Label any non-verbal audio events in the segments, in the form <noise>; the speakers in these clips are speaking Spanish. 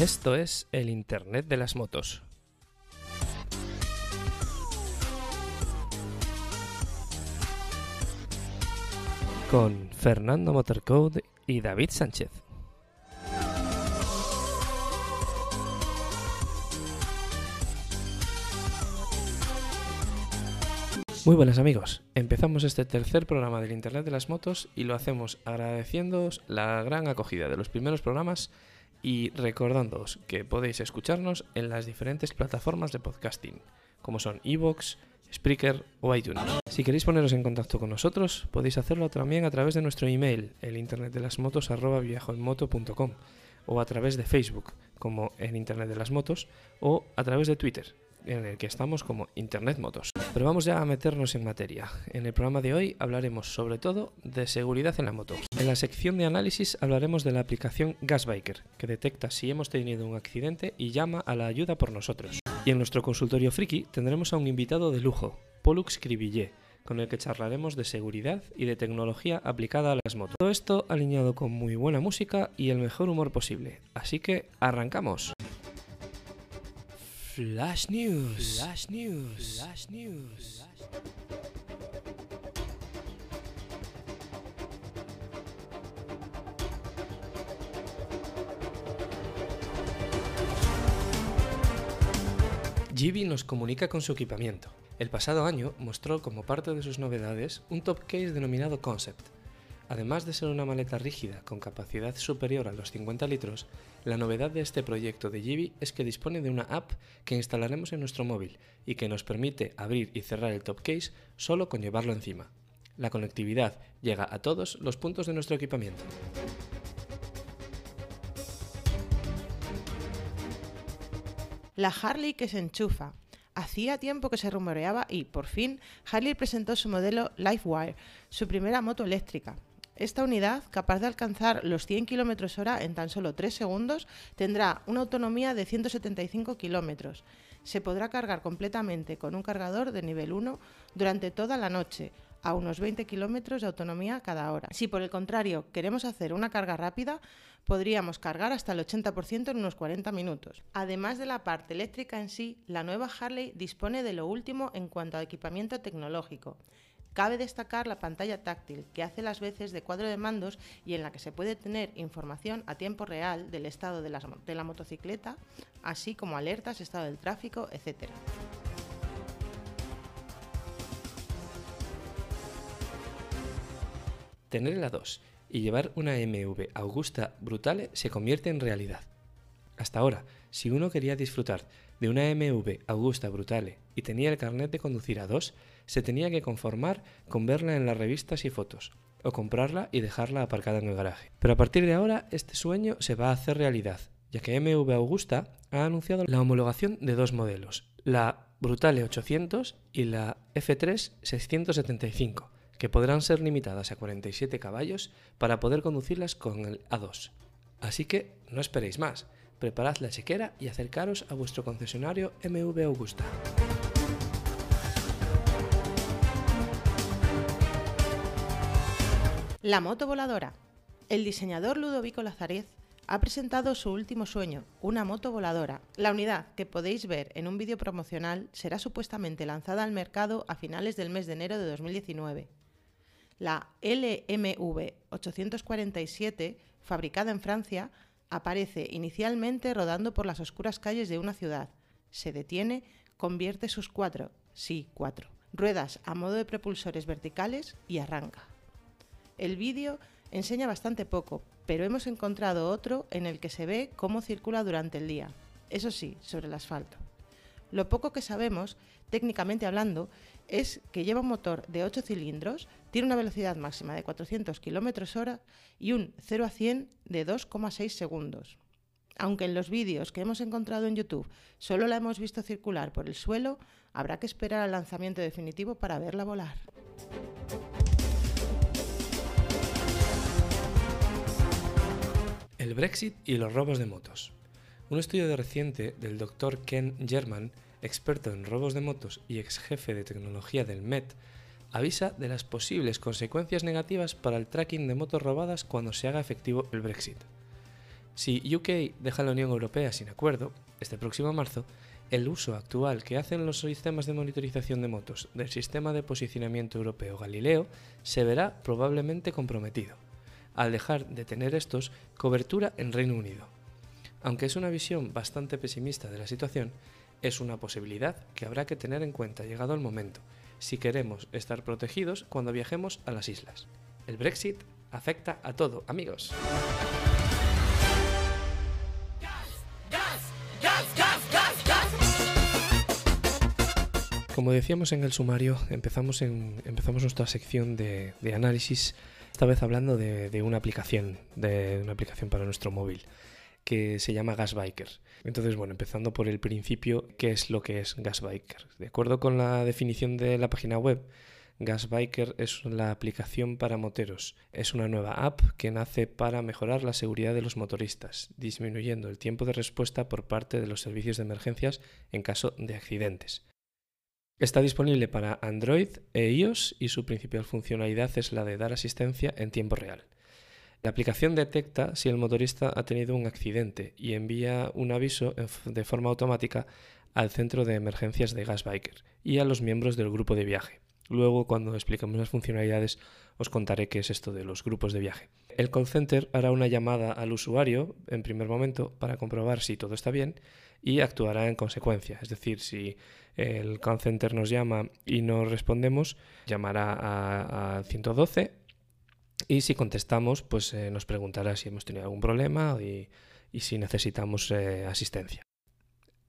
Esto es el Internet de las motos. Con Fernando Motorcode y David Sánchez. Muy buenas amigos, empezamos este tercer programa del Internet de las Motos y lo hacemos agradeciéndoos la gran acogida de los primeros programas y recordándoos que podéis escucharnos en las diferentes plataformas de podcasting, como son Evox, Spreaker o iTunes. Si queréis poneros en contacto con nosotros, podéis hacerlo también a través de nuestro email, el o a través de Facebook, como en Internet de las Motos, o a través de Twitter, en el que estamos como Internet Motos. Pero vamos ya a meternos en materia. En el programa de hoy hablaremos sobre todo de seguridad en la moto. En la sección de análisis hablaremos de la aplicación Gasbiker, que detecta si hemos tenido un accidente y llama a la ayuda por nosotros. Y en nuestro consultorio friki tendremos a un invitado de lujo, Pollux Cribillé, con el que charlaremos de seguridad y de tecnología aplicada a las motos. Todo esto alineado con muy buena música y el mejor humor posible. Así que arrancamos. Flash News. Flash News. Flash News. Gibi nos comunica con su equipamiento. El pasado año mostró como parte de sus novedades un top case denominado Concept. Además de ser una maleta rígida con capacidad superior a los 50 litros, la novedad de este proyecto de Gibi es que dispone de una app que instalaremos en nuestro móvil y que nos permite abrir y cerrar el top case solo con llevarlo encima. La conectividad llega a todos los puntos de nuestro equipamiento. La Harley que se enchufa. Hacía tiempo que se rumoreaba y, por fin, Harley presentó su modelo Livewire, su primera moto eléctrica. Esta unidad, capaz de alcanzar los 100 km hora en tan solo 3 segundos, tendrá una autonomía de 175 km. Se podrá cargar completamente con un cargador de nivel 1 durante toda la noche, a unos 20 km de autonomía cada hora. Si por el contrario queremos hacer una carga rápida, podríamos cargar hasta el 80% en unos 40 minutos. Además de la parte eléctrica en sí, la nueva Harley dispone de lo último en cuanto a equipamiento tecnológico. Cabe destacar la pantalla táctil, que hace las veces de cuadro de mandos y en la que se puede tener información a tiempo real del estado de la, motocicleta, así como alertas, estado del tráfico, etc. Tener la 2 y llevar una MV Augusta Brutale se convierte en realidad. Hasta ahora, si uno quería disfrutar de una MV Augusta Brutale y tenía el carnet de conducir a 2, se tenía que conformar con verla en las revistas y fotos, o comprarla y dejarla aparcada en el garaje. Pero a partir de ahora este sueño se va a hacer realidad, ya que MV Augusta ha anunciado la homologación de dos modelos, la Brutale 800 y la F3 675, que podrán ser limitadas a 47 caballos para poder conducirlas con el A2. Así que no esperéis más, preparad la chequera y acercaros a vuestro concesionario MV Augusta. La moto voladora. El diseñador Ludovico Lazarez ha presentado su último sueño, una moto voladora. La unidad que podéis ver en un vídeo promocional será supuestamente lanzada al mercado a finales del mes de enero de 2019. La LMV 847, fabricada en Francia, aparece inicialmente rodando por las oscuras calles de una ciudad. Se detiene, convierte sus cuatro, sí, cuatro, ruedas a modo de propulsores verticales y arranca. El vídeo enseña bastante poco, pero hemos encontrado otro en el que se ve cómo circula durante el día, eso sí, sobre el asfalto. Lo poco que sabemos, técnicamente hablando, es que lleva un motor de 8 cilindros, tiene una velocidad máxima de 400 km hora y un 0 a 100 de 2,6 segundos. Aunque en los vídeos que hemos encontrado en YouTube solo la hemos visto circular por el suelo, habrá que esperar al lanzamiento definitivo para verla volar. El Brexit y los robos de motos. Un estudio de reciente del Dr. Ken German, experto en robos de motos y ex jefe de tecnología del MET, avisa de las posibles consecuencias negativas para el tracking de motos robadas cuando se haga efectivo el Brexit. Si UK deja la Unión Europea sin acuerdo, este próximo marzo, el uso actual que hacen los sistemas de monitorización de motos del sistema de posicionamiento europeo Galileo se verá probablemente comprometido, al dejar de tener estos cobertura en Reino Unido. Aunque es una visión bastante pesimista de la situación, es una posibilidad que habrá que tener en cuenta llegado el momento, si queremos estar protegidos cuando viajemos a las islas. El Brexit afecta a todo, amigos. Como decíamos en el sumario, empezamos, nuestra sección de, análisis, esta vez hablando de, una aplicación, de una aplicación para nuestro móvil, que se llama Gasbiker. Entonces, bueno, empezando por el principio, ¿qué es lo que es Gasbiker? De acuerdo con la definición de la página web, Gasbiker es la aplicación para moteros. Es una nueva app que nace para mejorar la seguridad de los motoristas, disminuyendo el tiempo de respuesta por parte de los servicios de emergencias en caso de accidentes. Está disponible para Android e iOS y su principal funcionalidad es la de dar asistencia en tiempo real. La aplicación detecta si el motorista ha tenido un accidente y envía un aviso de forma automática al centro de emergencias de Gasbiker y a los miembros del grupo de viaje. Luego, cuando expliquemos las funcionalidades, os contaré qué es esto de los grupos de viaje. El call center hará una llamada al usuario en primer momento para comprobar si todo está bien y actuará en consecuencia. Es decir, si el call center nos llama y no respondemos, llamará al 112 y si contestamos, pues eh, nos preguntará si hemos tenido algún problema y, si necesitamos eh, asistencia.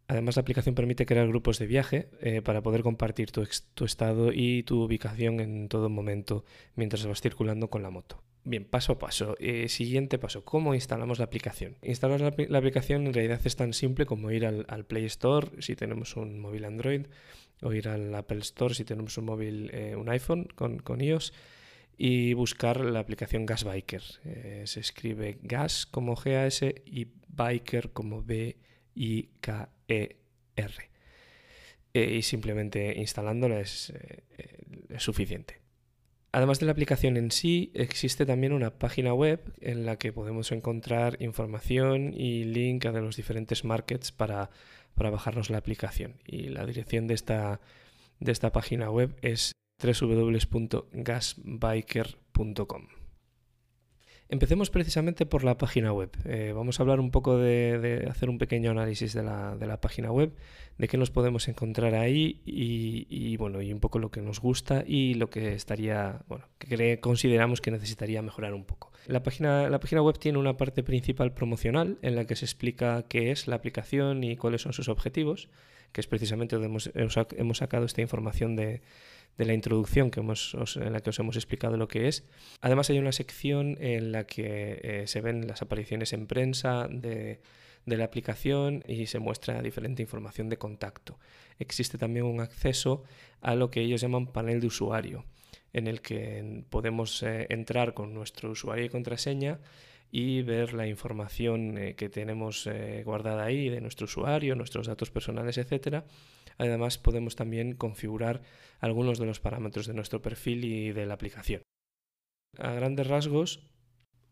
Además, la aplicación permite crear grupos de viaje eh, para poder compartir tu, estado y tu ubicación en todo momento mientras vas circulando con la moto. Bien, paso a paso. Eh, siguiente paso, ¿cómo instalamos la aplicación? Instalar la, aplicación en realidad es tan simple como ir al, Play Store si tenemos un móvil Android o ir al Apple Store si tenemos un móvil, eh, un iPhone con, iOS y buscar la aplicación Gas Biker. se escribe Gas como GAS y Biker como B-I-K ER. y simplemente instalándola eh, es suficiente. Además de la aplicación en sí, existe también una página web en la que podemos encontrar información y link a los diferentes markets para, para bajarnos la aplicación. Y la dirección de esta, de esta página web es www.gasbiker.com. Empecemos precisamente por la página web. Eh, vamos a hablar un poco de, hacer un pequeño análisis de la, página web, de qué nos podemos encontrar ahí y, bueno, y un poco lo que nos gusta y lo que estaría, bueno, que consideramos que necesitaría mejorar un poco. La página, la página web tiene una parte principal promocional en la que se explica qué es la aplicación y cuáles son sus objetivos, que es precisamente donde hemos sacado esta información de de la introducción que hemos, en la que os hemos explicado lo que es. Además hay una sección en la que eh, se ven las apariciones en prensa de, la aplicación y se muestra diferente información de contacto. Existe también un acceso a lo que ellos llaman panel de usuario, en el que podemos eh, entrar con nuestro usuario y contraseña y ver la información eh, que tenemos guardada ahí de nuestro usuario, nuestros datos personales, etcétera, Además, podemos también configurar algunos de los parámetros de nuestro perfil y de la aplicación. A grandes rasgos,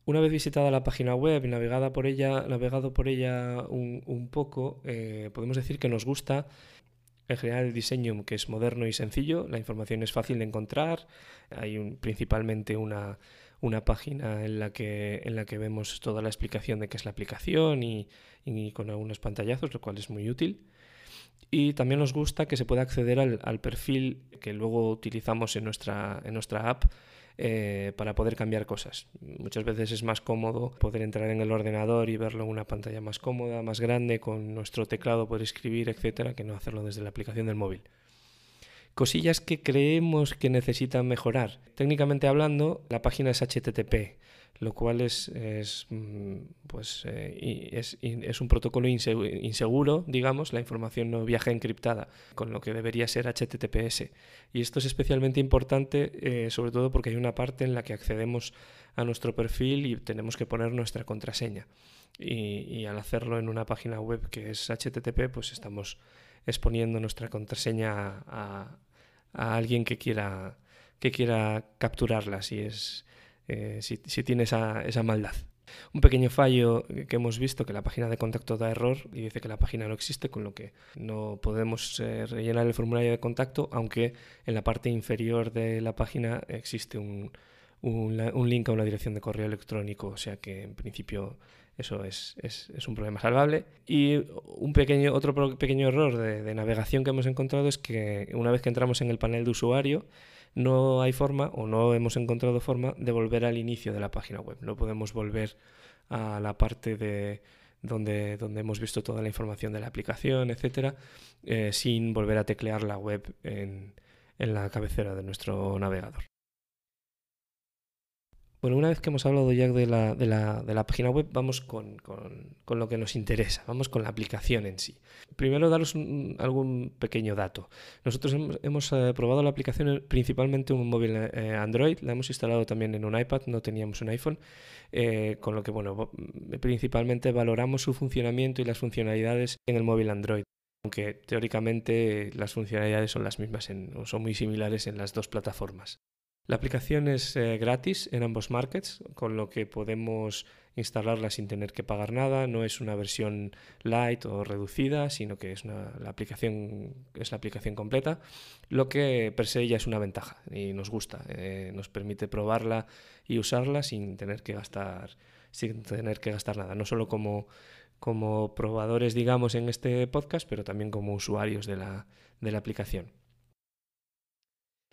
una vez visitada la página web y navegada por ella, navegado por ella un, poco, eh, podemos decir que nos gusta en general el diseño que es moderno y sencillo, la información es fácil de encontrar, hay principalmente una, página en la, que, en la que vemos toda la explicación de qué es la aplicación y con algunos pantallazos, lo cual es muy útil. Y también nos gusta que se pueda acceder al, perfil que luego utilizamos en nuestra, en nuestra app eh, para poder cambiar cosas. Muchas veces es más cómodo poder entrar en el ordenador y verlo en una pantalla más cómoda, más grande, con nuestro teclado, poder escribir, etcétera, que no hacerlo desde la aplicación del móvil. Cosillas que creemos que necesitan mejorar. Técnicamente hablando, la página es HTTP lo cual es, es mm, pues, eh, es, es, un protocolo inseguro, digamos, la información no viaja encriptada, con lo que debería ser HTTPS. Y esto es especialmente importante, eh, sobre todo porque hay una parte en la que accedemos a nuestro perfil y tenemos que poner nuestra contraseña. Y, al hacerlo en una página web que es HTTP, pues estamos exponiendo nuestra contraseña a, a alguien que quiera, que quiera capturarla, si es eh, si, tiene esa, maldad. Un pequeño fallo que hemos visto que la página de contacto da error y dice que la página no existe, con lo que no podemos eh, rellenar el formulario de contacto, aunque en la parte inferior de la página existe un, un, link a una dirección de correo electrónico, o sea que en principio eso es, es, un problema salvable. Y un pequeño, otro pequeño error de, de, navegación que hemos encontrado es que una vez que entramos en el panel de usuario, no hay forma o no hemos encontrado forma de volver al inicio de la página web. No podemos volver a la parte de donde, donde hemos visto toda la información de la aplicación, etcétera, eh, sin volver a teclear la web en la cabecera de nuestro navegador. Bueno, una vez que hemos hablado ya de la, de la, de la página web, vamos con, con, con, lo que nos interesa, vamos con la aplicación en sí. Primero, daros algún pequeño dato. Nosotros hemos, eh, probado la aplicación principalmente en un móvil eh, Android, la hemos instalado también en un iPad, no teníamos un iPhone, eh, con lo que, bueno, principalmente valoramos su funcionamiento y las funcionalidades en el móvil Android aunque teóricamente las funcionalidades son las mismas o son muy similares en las dos plataformas. La aplicación es eh, gratis en ambos markets, con lo que podemos instalarla sin tener que pagar nada. No es una versión light o reducida, sino que es la aplicación es la aplicación completa, lo que per se ya es una ventaja y nos gusta. Eh, nos permite probarla y usarla sin tener que gastar sin tener que gastar nada, no solo como como probadores, digamos, en este podcast, pero también como usuarios de la, de la aplicación.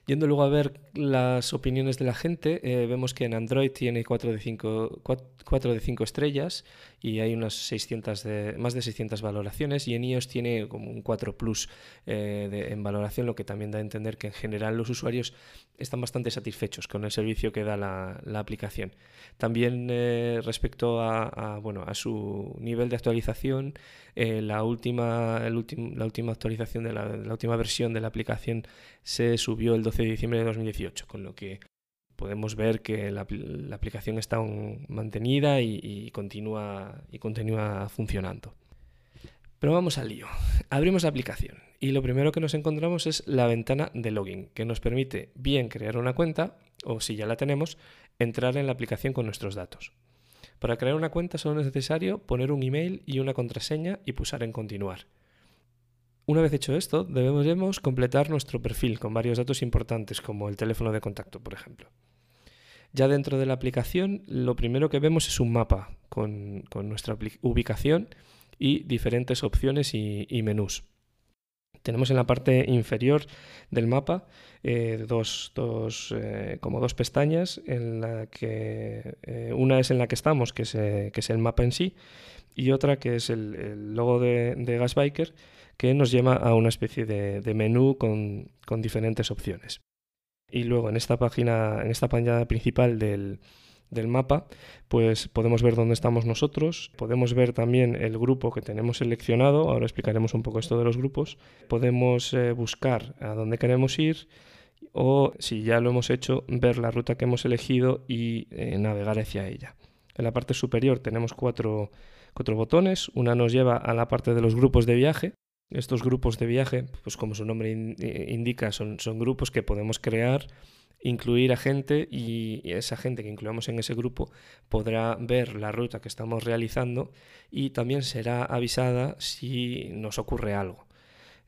Yendo luego a ver las opiniones de la gente, eh, vemos que en Android tiene 4 de 5, 4, de 5 estrellas y hay unas 600 de, más de 600 valoraciones y en iOS tiene como un 4 Plus eh, en valoración, lo que también da a entender que en general los usuarios están bastante satisfechos con el servicio que da la, aplicación. También eh, respecto a, bueno, a su nivel de actualización, la, última, la última actualización de la última versión de la aplicación se subió el 12 de diciembre de 2018, con lo que podemos ver que la, aplicación está mantenida y, continúa, y continúa funcionando. Pero vamos al lío. Abrimos la aplicación y lo primero que nos encontramos es la ventana de login, que nos permite bien crear una cuenta o si ya la tenemos, entrar en la aplicación con nuestros datos. Para crear una cuenta solo es necesario poner un email y una contraseña y pulsar en continuar. Una vez hecho esto, debemos completar nuestro perfil con varios datos importantes, como el teléfono de contacto, por ejemplo. Ya dentro de la aplicación, lo primero que vemos es un mapa con, nuestra ubicación y diferentes opciones y, menús. Tenemos en la parte inferior del mapa eh, dos, eh, como dos pestañas, en la que eh, una es en la que estamos, que es, el mapa en sí, y otra que es el, logo de, de Gasbiker, que nos lleva a una especie de, menú con, diferentes opciones. Y luego en esta página, en esta página principal del, mapa, pues podemos ver dónde estamos nosotros, podemos ver también el grupo que tenemos seleccionado, ahora explicaremos un poco esto de los grupos, podemos eh, buscar a dónde queremos ir o, si ya lo hemos hecho, ver la ruta que hemos elegido y eh, navegar hacia ella. En la parte superior tenemos cuatro, cuatro botones, una nos lleva a la parte de los grupos de viaje, estos grupos de viaje, pues como su nombre indica, son, son grupos que podemos crear, incluir a gente y esa gente que incluamos en ese grupo podrá ver la ruta que estamos realizando y también será avisada si nos ocurre algo.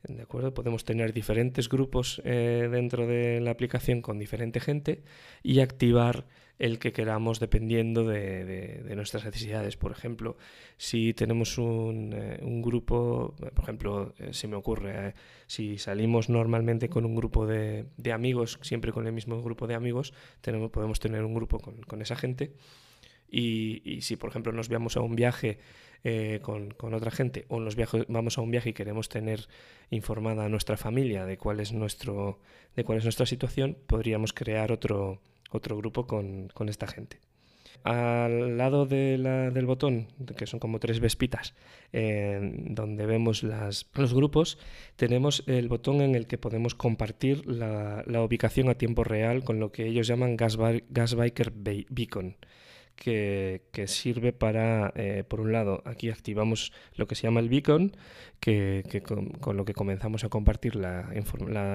¿De acuerdo? Podemos tener diferentes grupos eh, dentro de la aplicación con diferente gente y activar el que queramos dependiendo de, nuestras necesidades. Por ejemplo, si tenemos un, eh, grupo, por ejemplo, eh, se me ocurre, si salimos normalmente con un grupo de, amigos, siempre con el mismo grupo de amigos, tenemos, podemos tener un grupo con, esa gente. Y, y si, por ejemplo, nos veamos a un viaje eh, con, otra gente o nos vamos a un viaje y queremos tener informada a nuestra familia de cuál es, nuestro, de cuál es nuestra situación, podríamos crear otro, otro grupo con, esta gente. Al lado del botón, que son como tres vespitas, donde vemos las, los grupos, tenemos el botón en el que podemos compartir la, ubicación a tiempo real con lo que ellos llaman Gasbiker Beacon que, sirve para, eh, por un lado, aquí activamos lo que se llama el beacon, que, con, lo que comenzamos a compartir la,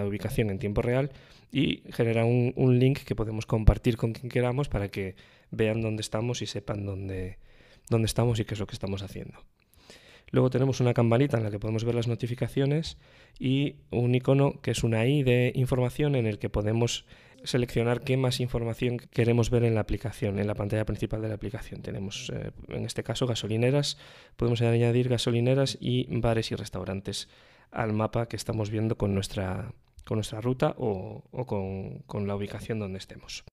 ubicación en tiempo real y genera un, link que podemos compartir con quien queramos para que vean dónde estamos y sepan dónde, dónde estamos y qué es lo que estamos haciendo. Luego tenemos una campanita en la que podemos ver las notificaciones y un icono que es una I de información en el que podemos seleccionar qué más información queremos ver en la aplicación, en la pantalla principal de la aplicación. Tenemos, eh, en este caso, gasolineras, podemos añadir gasolineras y bares y restaurantes al mapa que estamos viendo con nuestra, con nuestra ruta o, con, con, la ubicación donde estemos.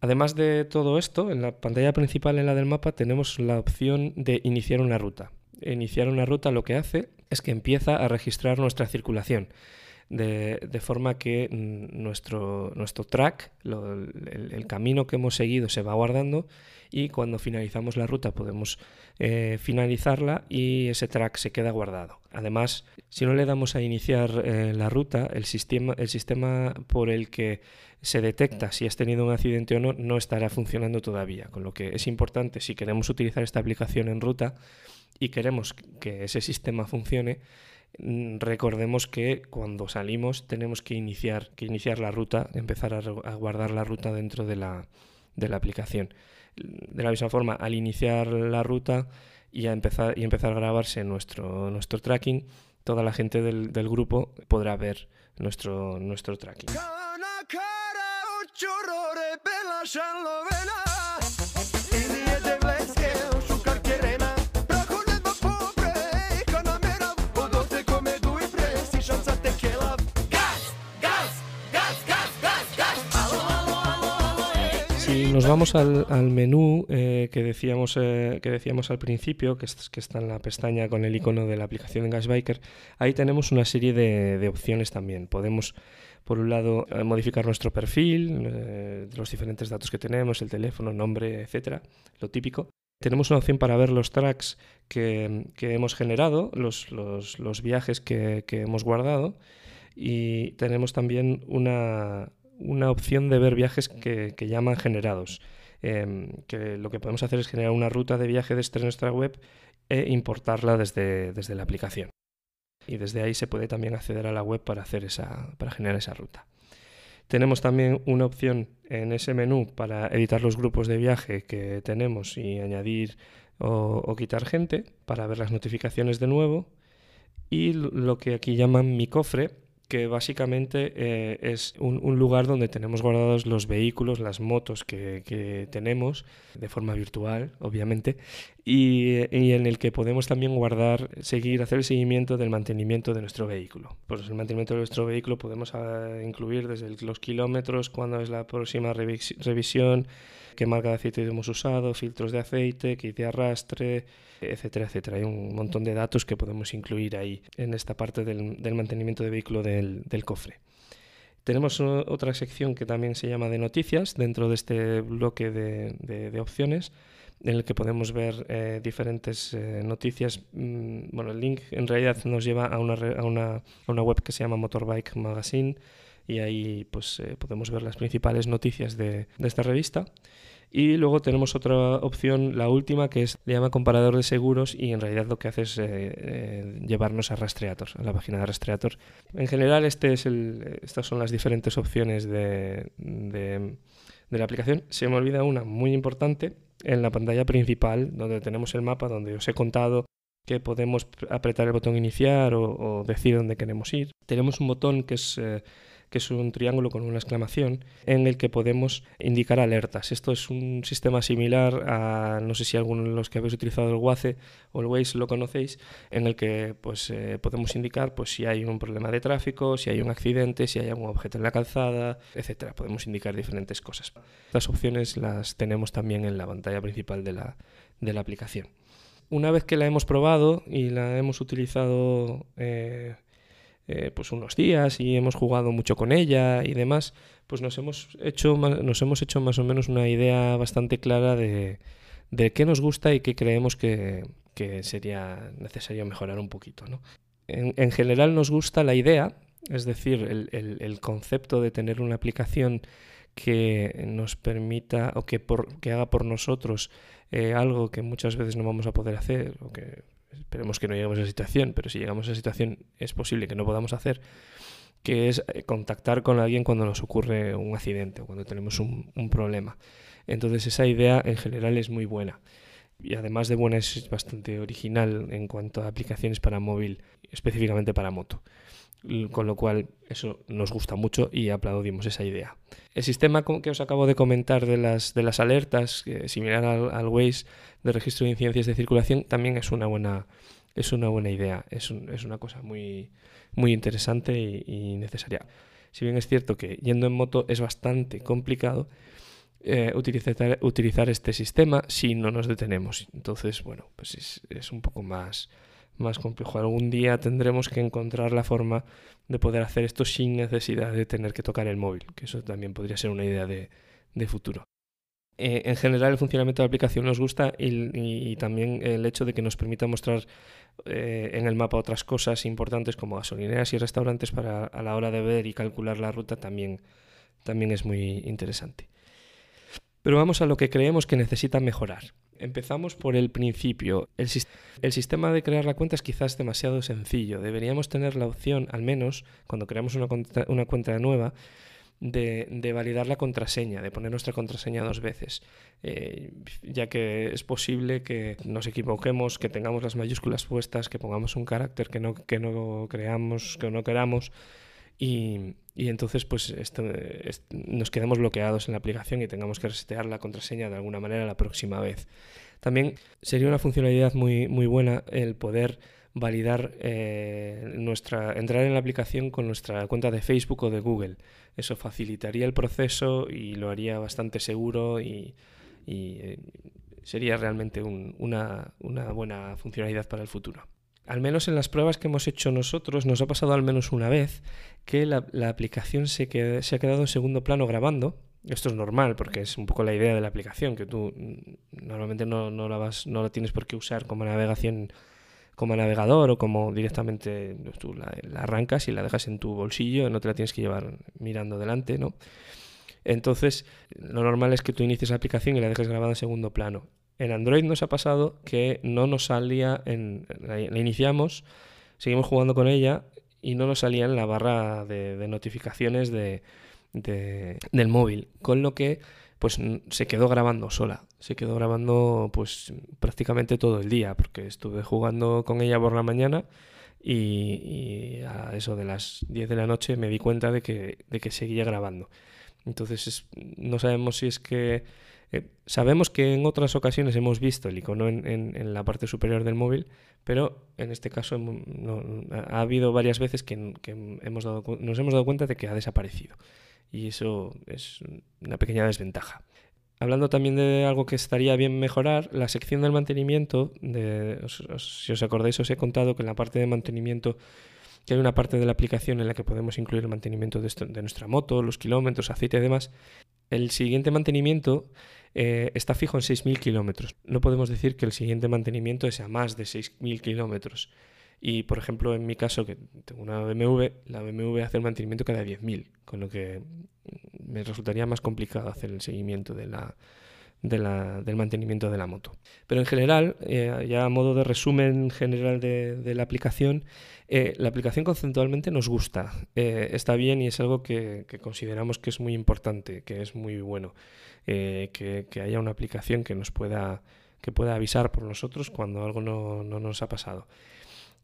Además de todo esto, en la pantalla principal, en la del mapa, tenemos la opción de iniciar una ruta. Iniciar una ruta lo que hace es que empieza a registrar nuestra circulación de, forma que nuestro, nuestro track, el, camino que hemos seguido se va guardando y cuando finalizamos la ruta podemos eh, finalizarla y ese track se queda guardado. Además, si no le damos a iniciar eh, la ruta, el sistema, el sistema por el que se detecta si has tenido un accidente o no no estará funcionando todavía, con lo que es importante si queremos utilizar esta aplicación en ruta y queremos que ese sistema funcione, recordemos que cuando salimos tenemos que iniciar, que iniciar la ruta, empezar a, guardar la ruta dentro de la, de la, aplicación. De la misma forma, al iniciar la ruta y, a empezar, y empezar a grabarse nuestro, nuestro tracking, toda la gente del, del grupo podrá ver nuestro, nuestro tracking. Nos vamos al, menú eh, que, decíamos, eh, que decíamos al principio, que, que, está en la pestaña con el icono de la aplicación de Gasbiker, ahí tenemos una serie de, opciones también. Podemos, por un lado, eh, modificar nuestro perfil, los diferentes datos que tenemos, el teléfono, nombre, etcétera, lo típico. Tenemos una opción para ver los tracks que, hemos generado, los, viajes que hemos guardado y tenemos también una, una opción de ver viajes que, llaman generados. Em, que lo que podemos hacer es generar una ruta de viaje desde nuestra web e importarla desde, desde la aplicación. Y desde ahí se puede también acceder a la web para, hacer esa, para generar esa ruta. Tenemos también una opción en ese menú para editar los grupos de viaje que tenemos y añadir o quitar gente para ver las notificaciones de nuevo. Y lo que aquí llaman mi cofre, que básicamente eh, es un, lugar donde tenemos guardados los vehículos, las motos que, tenemos, de forma virtual, obviamente, y, en el que podemos también guardar, seguir, hacer el seguimiento del mantenimiento de nuestro vehículo. Pues el mantenimiento de nuestro vehículo podemos ah, incluir desde los kilómetros, cuándo es la próxima revisión, qué marca de aceite hemos usado, filtros de aceite, kit de arrastre, etcétera, etcétera. Hay un montón de datos que podemos incluir ahí en esta parte del, mantenimiento de vehículo del, cofre. Tenemos otra sección que también se llama de noticias dentro de este bloque de, opciones en el que podemos ver eh, diferentes eh, noticias. Mm, bueno, el link en realidad nos lleva a una, web que se llama Motorbike Magazine y ahí pues eh, podemos ver las principales noticias de, esta revista. Y luego tenemos otra opción, la última, que es le llama comparador de seguros y en realidad lo que hace es eh, eh, llevarnos a Rastreator, a la página de Rastreator. En general, este es el, estas son las diferentes opciones de, de, la aplicación. Se me olvida una muy importante en la pantalla principal, donde tenemos el mapa, donde os he contado que podemos apretar el botón iniciar o, decir dónde queremos ir. Tenemos un botón que es que es un triángulo con una exclamación, en el que podemos indicar alertas. Esto es un sistema similar a, no sé si alguno de los que habéis utilizado el Waze o el Waze lo conocéis, en el que pues, eh, podemos indicar pues, si hay un problema de tráfico, si hay un accidente, si hay algún objeto en la calzada, etc. Podemos indicar diferentes cosas. Estas opciones las tenemos también en la pantalla principal de la, de la aplicación. Una vez que la hemos probado y la hemos utilizado eh, eh, pues unos días y hemos jugado mucho con ella y demás, pues nos hemos hecho, nos hemos hecho más o menos una idea bastante clara de, de qué nos gusta y qué creemos que, sería necesario mejorar un poquito. En, general nos gusta la idea, es decir, el, concepto de tener una aplicación que nos permita o que, por, que haga por nosotros eh, algo que muchas veces no vamos a poder hacer que esperemos que no lleguemos a esa situación, pero si llegamos a esa situación es posible que no podamos hacer, que es eh, contactar con alguien cuando nos ocurre un accidente o cuando tenemos un, problema. Entonces esa idea en general es muy buena. y además de buena es bastante original en cuanto a aplicaciones para móvil, específicamente para moto con lo cual eso nos gusta mucho y aplaudimos esa idea. El sistema que os acabo de comentar de las, de las alertas, similar al, Waze de registro de incidencias de circulación, también es una buena, es una buena idea, es, una cosa muy, muy interesante y, necesaria. Si bien es cierto que yendo en moto es bastante complicado, eh, utilizar, utilizar, este sistema si no nos detenemos. Entonces, bueno, pues es, es un poco más, más complejo. Algún día tendremos que encontrar la forma de poder hacer esto sin necesidad de tener que tocar el móvil, que eso también podría ser una idea de, futuro. Eh, en general el funcionamiento de la aplicación nos gusta y, también el hecho de que nos permita mostrar eh, en el mapa otras cosas importantes como gasolineras y restaurantes para a la hora de ver y calcular la ruta también, también es muy interesante. Pero vamos a lo que creemos que necesita mejorar. Empezamos por el principio. El, sistema de crear la cuenta es quizás demasiado sencillo. Deberíamos tener la opción, al menos cuando creamos una, cuenta, nueva, de, validar la contraseña, de poner nuestra contraseña dos veces, eh, ya que es posible que nos equivoquemos, que tengamos las mayúsculas puestas, que pongamos un carácter que no, que no creamos, que no queramos y, entonces pues nos quedamos bloqueados en la aplicación y tengamos que resetear la contraseña de alguna manera la próxima vez. También sería una funcionalidad muy, muy buena el poder validar eh, nuestra entrar en la aplicación con nuestra cuenta de Facebook o de Google. Eso facilitaría el proceso y lo haría bastante seguro y, eh, sería realmente una buena funcionalidad para el futuro al menos en las pruebas que hemos hecho nosotros, nos ha pasado al menos una vez que la, aplicación se, se, ha quedado en segundo plano grabando. Esto es normal porque es un poco la idea de la aplicación, que tú normalmente no, la, vas, no la tienes por qué usar como navegación como navegador o como directamente tú la, la, arrancas y la dejas en tu bolsillo, no te la tienes que llevar mirando delante, ¿no? Entonces, lo normal es que tú inicies la aplicación y la dejes grabada en segundo plano. En Android nos ha pasado que no nos salía, en, la, iniciamos, seguimos jugando con ella y no nos salía en la barra de, notificaciones de, del móvil, con lo que pues se quedó grabando sola, se quedó grabando pues prácticamente todo el día, porque estuve jugando con ella por la mañana y, a eso de las 10 de la noche me di cuenta de que seguía grabando. Entonces no sabemos si es que eh, sabemos que en otras ocasiones hemos visto el icono en, la parte superior del móvil, pero en este caso ha habido varias veces que, nos hemos dado cuenta de que ha desaparecido. Y eso es una pequeña desventaja. Hablando también de algo que estaría bien mejorar, la sección del mantenimiento, si os acordáis, os he contado que en la parte de mantenimiento que hay una parte de la aplicación en la que podemos incluir el mantenimiento de, de nuestra moto, los kilómetros, aceite y demás. El siguiente mantenimiento eh, está fijo en 6.000 kilómetros. No podemos decir que el siguiente mantenimiento sea más de 6.000 kilómetros. Y, por ejemplo, en mi caso, que tengo una BMW, la BMW hace el mantenimiento cada 10.000, con lo que me resultaría más complicado hacer el seguimiento de la, del mantenimiento de la moto. Pero en general, eh, ya a modo de resumen general de, la aplicación, eh, la aplicación conceptualmente nos gusta, está bien y es algo que, consideramos que es muy importante, que es muy bueno. Eh, que, haya una aplicación que nos pueda, que pueda avisar por nosotros cuando algo no, nos ha pasado.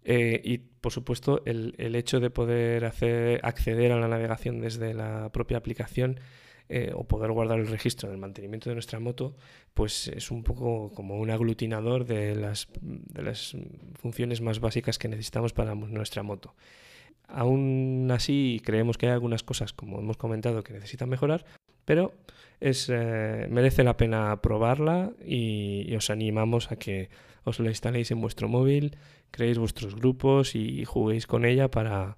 Eh, y por supuesto el, hecho de poder acceder a la navegación desde la propia aplicación eh, o poder guardar el registro del mantenimiento de nuestra moto, pues es un poco como un aglutinador de las, de las funciones más básicas que necesitamos para nuestra moto. Aún así, creemos que hay algunas cosas, como hemos comentado, que necesitan mejorar, pero es, eh, merece la pena probarla y, os animamos a que os la instaléis en vuestro móvil, creéis vuestros grupos y juguéis con ella para,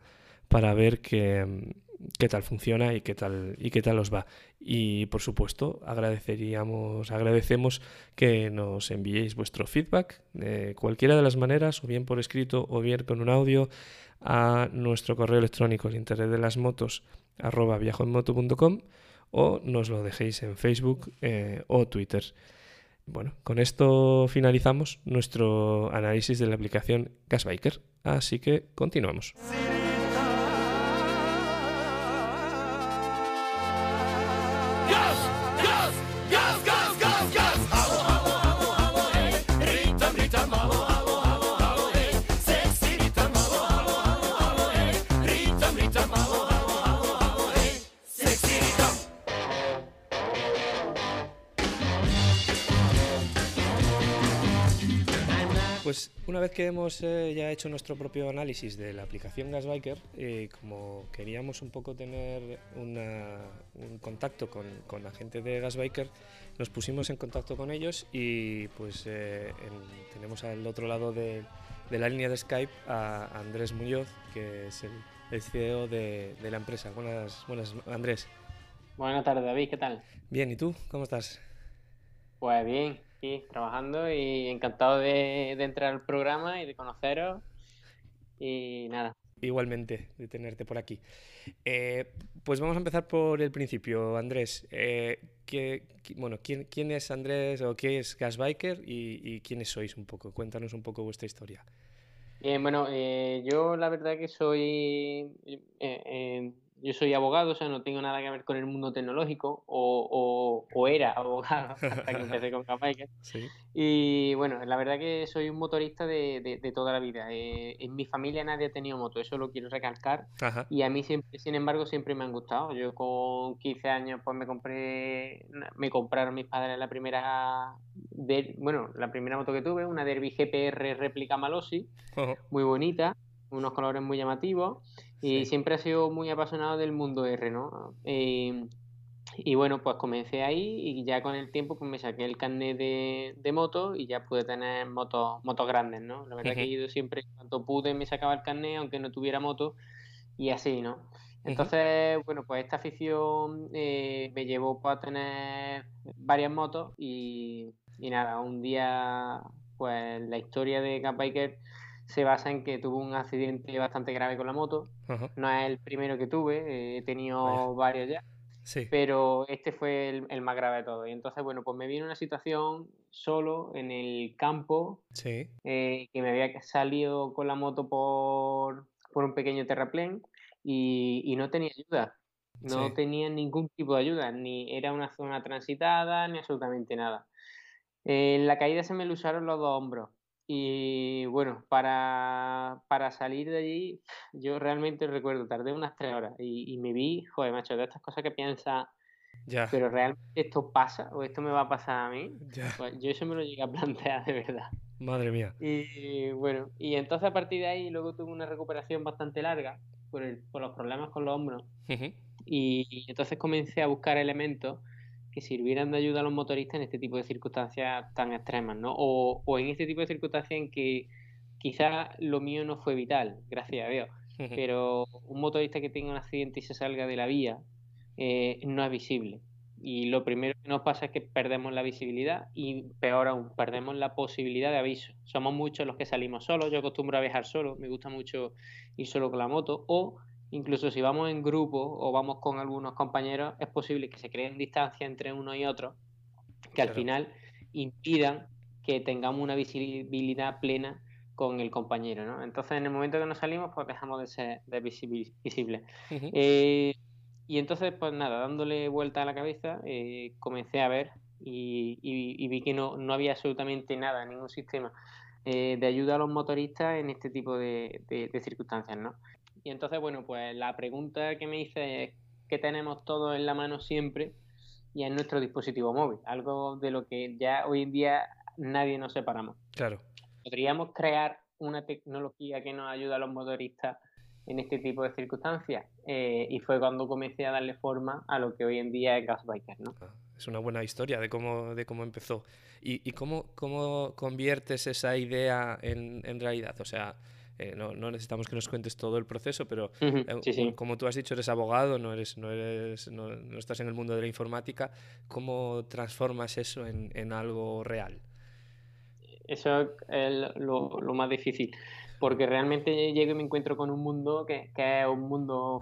para ver qué, qué tal funciona y qué tal, y qué tal os va. Y por supuesto, agradeceríamos, agradecemos que nos enviéis vuestro feedback de cualquiera de las maneras, o bien por escrito o bien con un audio, a nuestro correo electrónico, el interés de las motos, arroba o nos lo dejéis en Facebook eh, o Twitter. Bueno, con esto finalizamos nuestro análisis de la aplicación Gasbiker, así que continuamos. Una vez que hemos eh, ya hecho nuestro propio análisis de la aplicación Gasbiker, eh, como queríamos un poco tener una- un contacto con, con la gente de Gasbiker, nos pusimos en contacto con ellos y pues eh, en- tenemos al otro lado de, de la línea de Skype a Andrés Muñoz, que es el, el CEO de, de la empresa. Buenas, buenas, Andrés. Buenas tardes, David, ¿qué tal? Bien, ¿y tú? ¿Cómo estás? Pues bien, aquí trabajando y encantado de, de entrar al programa y de conoceros. Y nada, Igualmente, de tenerte por aquí. Eh, pues vamos a empezar por el principio, Andrés. Eh, ¿qué- bueno, ¿quién, quién es Andrés o qué es Gasbiker y, y quiénes sois un poco? Cuéntanos un poco vuestra historia. Bien, bueno, eh, yo la verdad que soy, eh, eh, yo soy abogado, o sea, no tengo nada que ver con el mundo tecnológico, o, o- o era <laughs> abogado hasta que empecé con Capaiker. Sí. Y bueno, la verdad que soy un motorista de, de- de toda la vida. Eh, en mi familia nadie ha tenido moto, eso lo quiero recalcar. Ajá. Y a mí siempre, sin embargo, siempre me han gustado. Yo con 15 años pues me compré, me compraron mis padres la primera, der- bueno, la primera moto que tuve, una Derby GPR réplica Malossi, Ojo. muy bonita, unos colores muy llamativos y Sí. siempre he sido muy apasionado del mundo R, ¿no? Eh, y bueno, pues comencé ahí y ya con el tiempo pues me saqué el carnet de, de moto y ya pude tener motos, motos grandes, ¿no? La verdad que he Ujú. ido siempre, cuanto pude me sacaba el carnet aunque no tuviera moto y así, ¿no? Entonces, bueno, pues esta afición eh, me llevó pues, a tener varias motos y, y nada, un día, pues la historia de Cat Biker se basa en que tuve un accidente bastante grave con la moto. Ajá. No es el primero que tuve, eh, he tenido Vaya. varios ya, Sí. pero este fue el, el más grave de todo. Y entonces, bueno, pues me vi en una situación solo en el campo, Sí. eh, que me había salido con la moto por, por un pequeño terraplén y, y no tenía ayuda. No Sí. tenía ningún tipo de ayuda, ni era una zona transitada, ni absolutamente nada. En la caída se me lucharon los dos hombros. Y bueno, para, para salir de allí, yo realmente recuerdo, tardé unas tres horas y, y me vi, joder, macho, de estas cosas que piensas, Ya. pero realmente esto pasa o esto me va a pasar a mí. Ya. Pues yo eso me lo llegué a plantear <laughs> de verdad. Madre mía. Y bueno, y entonces a partir de ahí luego tuve una recuperación bastante larga por, el- por los problemas con los hombros. Y entonces comencé a buscar elementos que sirvieran de ayuda a los motoristas en este tipo de circunstancias tan extremas, ¿no? O, o en este tipo de circunstancias en que quizás lo mío no fue vital, gracias a Dios, pero un motorista que tenga un accidente y se salga de la vía eh, no es visible. Y lo primero que nos pasa es que perdemos la visibilidad y peor aún, perdemos la posibilidad de aviso. Somos muchos los que salimos solos, yo acostumbro a viajar solo, me gusta mucho ir solo con la moto o incluso si vamos en grupo o vamos con algunos compañeros, es posible que se creen distancia entre uno y otro que al final impidan que tengamos una visibilidad plena con el compañero, ¿no? Entonces, en el momento que nos salimos, pues dejamos de ser de visibles. Eh, y entonces, pues nada, dándole vuelta a la cabeza, eh, comencé a ver y, y- y vi que no, no había absolutamente nada, ningún sistema eh, de ayuda a los motoristas en este tipo de, de- de circunstancias, ¿no? Y entonces, bueno, pues la pregunta que me hice es, ¿qué tenemos todos en la mano siempre? Y es nuestro dispositivo móvil, algo de lo que ya hoy en día nadie nos separamos Claro. podríamos crear una tecnología que nos ayude a los motoristas en este tipo de circunstancias. Eh, y fue cuando comencé a darle forma a lo que hoy en día es Gasbiker, ¿no? Ah, Es una buena historia de cómo, de cómo empezó. ¿Y, y cómo, cómo conviertes esa idea en, en realidad? O sea, eh, no, no necesitamos que nos cuentes todo el proceso, pero eh, Sí, sí. como tú has dicho, eres abogado, no, eres, no, eres, no, no estás en el mundo de la informática. ¿Cómo transformas eso en, en algo real? Eso es lo, lo más difícil, porque realmente llego y me encuentro con un mundo que, que es un mundo,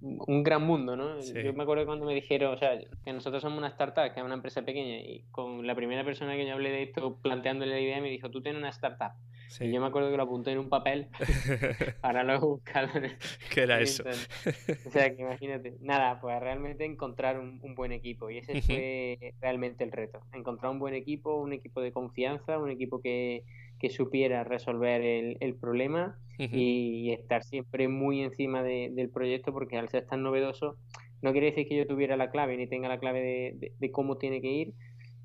un gran mundo, ¿no? Sí. Yo me acuerdo cuando me dijeron, o sea, que nosotros somos una startup, que es una empresa pequeña, y con la primera persona que yo hablé de esto, planteándole la idea, me dijo, tú tienes una startup. Sí. Y yo me acuerdo que lo apunté en un papel <laughs> para luego buscarlo en el, <laughs> ¿Qué era eso? <laughs> O sea, que imagínate. Nada, pues realmente encontrar un, un buen equipo. Y ese fue realmente el reto. Encontrar un buen equipo, un equipo de confianza, un equipo que, que supiera resolver el, el problema y estar siempre muy encima de- del proyecto porque al ser tan novedoso no quiere decir que yo tuviera la clave ni tenga la clave de, de- de cómo tiene que ir,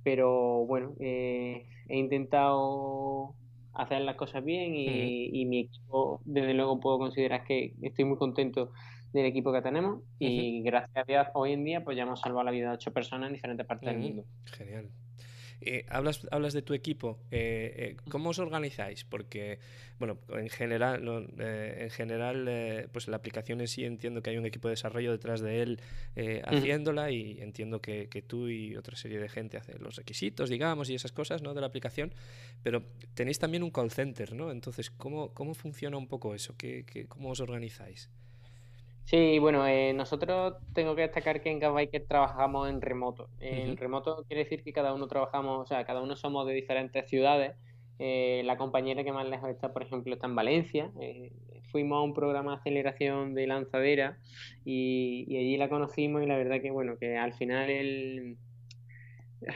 pero bueno, eh, he intentado hacer las cosas bien y, mi equipo, desde luego, puedo considerar que estoy muy contento del equipo que tenemos y gracias a Dios hoy en día pues ya hemos salvado la vida de ocho personas en diferentes partes del mundo. Genial. Eh, hablas, hablas de tu equipo. Eh, eh, ¿Cómo os organizáis? Porque, bueno, en general, en general pues la aplicación en sí entiendo que hay un equipo de desarrollo detrás de él haciéndola y entiendo que, tú y otra serie de gente hacen los requisitos, digamos, y esas cosas ¿no? de la aplicación. Pero tenéis también un call center, ¿no? Entonces, ¿cómo, cómo funciona un poco eso? ¿Qué, qué, cómo os organizáis? Sí, bueno, eh, nosotros tengo que destacar que en Gasbiker trabajamos en remoto. En remoto quiere decir que cada uno trabajamos, o sea, cada uno somos de diferentes ciudades. Eh, la compañera que más lejos está, por ejemplo, está en Valencia. Eh, fuimos a un programa de aceleración de lanzadera y, y, allí la conocimos y la verdad que, bueno, que al final el,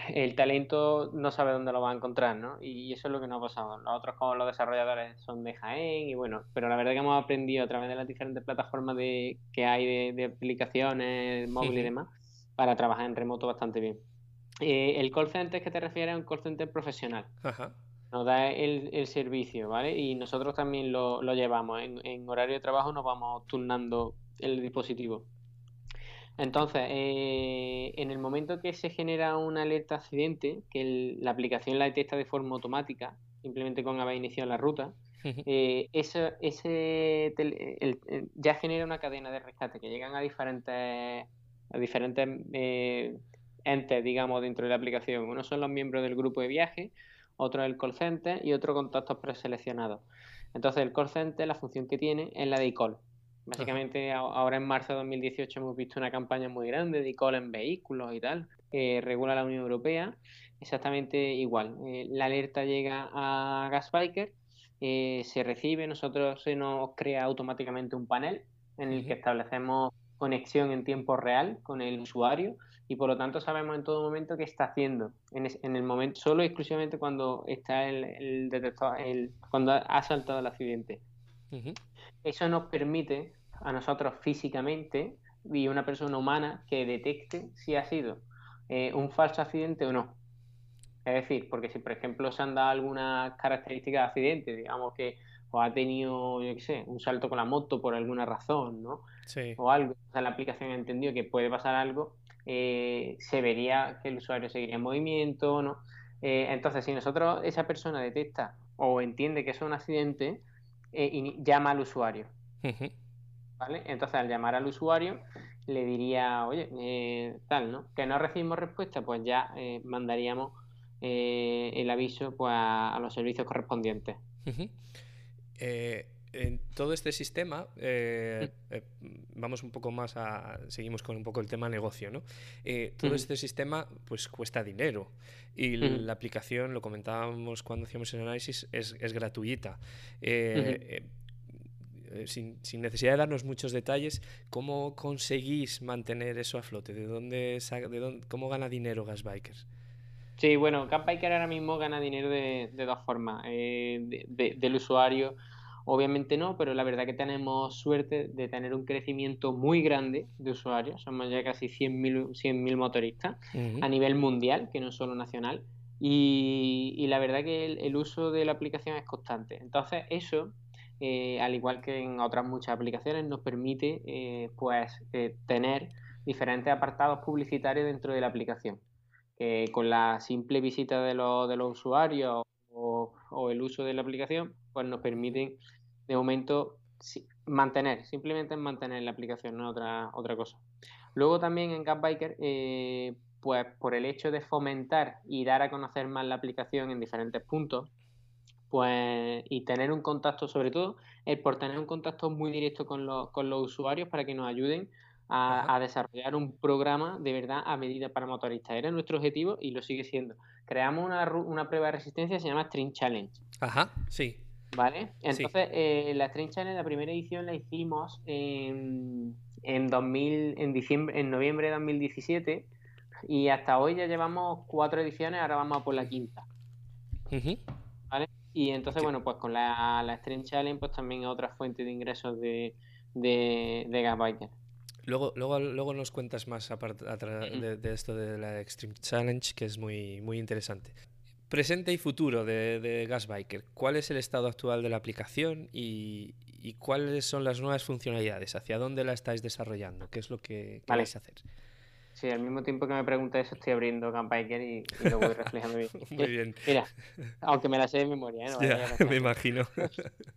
el talento no sabe dónde lo va a encontrar, ¿no? Y eso es lo que nos ha pasado. Nosotros como los desarrolladores son de Jaén y bueno, pero la verdad que hemos aprendido a través de las diferentes plataformas de, que hay de, aplicaciones móviles y demás para trabajar en remoto bastante bien. Eh, el call center que te refieres es un call center profesional. Nos da el, servicio, ¿vale? Y nosotros también lo, llevamos. en horario de trabajo nos vamos turnando el dispositivo. Entonces, eh, en el momento que se genera una alerta accidente, que la aplicación la detecta de forma automática, simplemente con haber iniciado la ruta, eh, ese, ya genera una cadena de rescate que llegan a diferentes, a diferentes eh, entes, digamos, dentro de la aplicación. Uno son los miembros del grupo de viaje, otro el call center y otro contactos preseleccionados. Entonces, el call center, la función que tiene es la de e-call. Básicamente ahora en marzo de 2018 hemos visto una campaña muy grande de e en vehículos y tal, que regula la Unión Europea, exactamente igual. Eh, la alerta llega a Gasbiker, eh, se recibe, nosotros se nos crea automáticamente un panel en el que establecemos conexión en tiempo real con el usuario y por lo tanto sabemos en todo momento qué está haciendo en, el momento solo y exclusivamente cuando está el, detector el, cuando ha saltado el accidente eso nos permite a nosotros físicamente y una persona humana que detecte si ha sido eh, un falso accidente o no. Es decir, porque si por ejemplo se han dado algunas características de accidente, digamos que o ha tenido, yo qué sé, un salto con la moto por alguna razón, ¿no? O algo, o sea, la aplicación ha entendido que puede pasar algo, eh, se vería que el usuario seguiría en movimiento, ¿no? Eh, entonces, si nosotros, esa persona detecta o entiende que es un accidente, llama al usuario. ¿Vale? Entonces, al llamar al usuario, le diría, oye, eh, tal, ¿no? Que no recibimos respuesta, pues ya eh, mandaríamos eh, el aviso pues, a, los servicios correspondientes. En todo este sistema, vamos un poco más a. Seguimos con un poco el tema negocio, ¿no? todo este sistema, pues cuesta dinero. Y la aplicación, lo comentábamos cuando hacíamos el análisis, es, es gratuita. Eh, sin, necesidad de darnos muchos detalles, ¿cómo conseguís mantener eso a flote? ¿De dónde, de dónde cómo gana dinero Gasbikers? Sí, bueno, Gasbiker ahora mismo gana dinero de, dos formas. Eh, del usuario, obviamente no, pero la verdad que tenemos suerte de tener un crecimiento muy grande de usuarios. Somos ya casi 100.000 motoristas a nivel mundial, que no solo nacional. Y, la verdad que el, uso de la aplicación es constante. Entonces, eso eh, al igual que en otras muchas aplicaciones, nos permite eh, pues eh, tener diferentes apartados publicitarios dentro de la aplicación. con la simple visita de, los, de los usuarios o, el uso de la aplicación, pues nos permiten de momento mantener, simplemente mantener la aplicación, no otra, otra cosa. Luego también en Gapbiker, pues por el hecho de fomentar y dar a conocer más la aplicación en diferentes puntos, pues y tener un contacto, sobre todo, es por tener un contacto muy directo con los, con los usuarios para que nos ayuden a, desarrollar un programa de verdad a medida para motoristas. Era nuestro objetivo y lo sigue siendo. Creamos una, una prueba de resistencia que se llama String Challenge. Ajá, sí. ¿Vale? Entonces, eh, la String Challenge, la primera edición la hicimos en, en, 2000, en, diciembre, en noviembre de 2017 y hasta hoy ya llevamos cuatro ediciones, ahora vamos a por la quinta. ¿Vale? Y entonces, bueno, pues con la, la Stream Challenge, pues también es otra fuente de ingresos de, de, de Luego, luego, luego nos cuentas más aparte de, esto de la Extreme Challenge, que es muy, muy interesante. Presente y futuro de, de Gasbiker. ¿Cuál es el estado actual de la aplicación y, cuáles son las nuevas funcionalidades? ¿Hacia dónde la estáis desarrollando? ¿Qué es lo que queréis hacer? Sí, al mismo tiempo que me pregunta eso, estoy abriendo Gambiker y, y, lo voy <laughs> reflejando bien. Muy bien. Mira, aunque me la sé de memoria, ¿eh? <laughs> ya, me imagino. <laughs>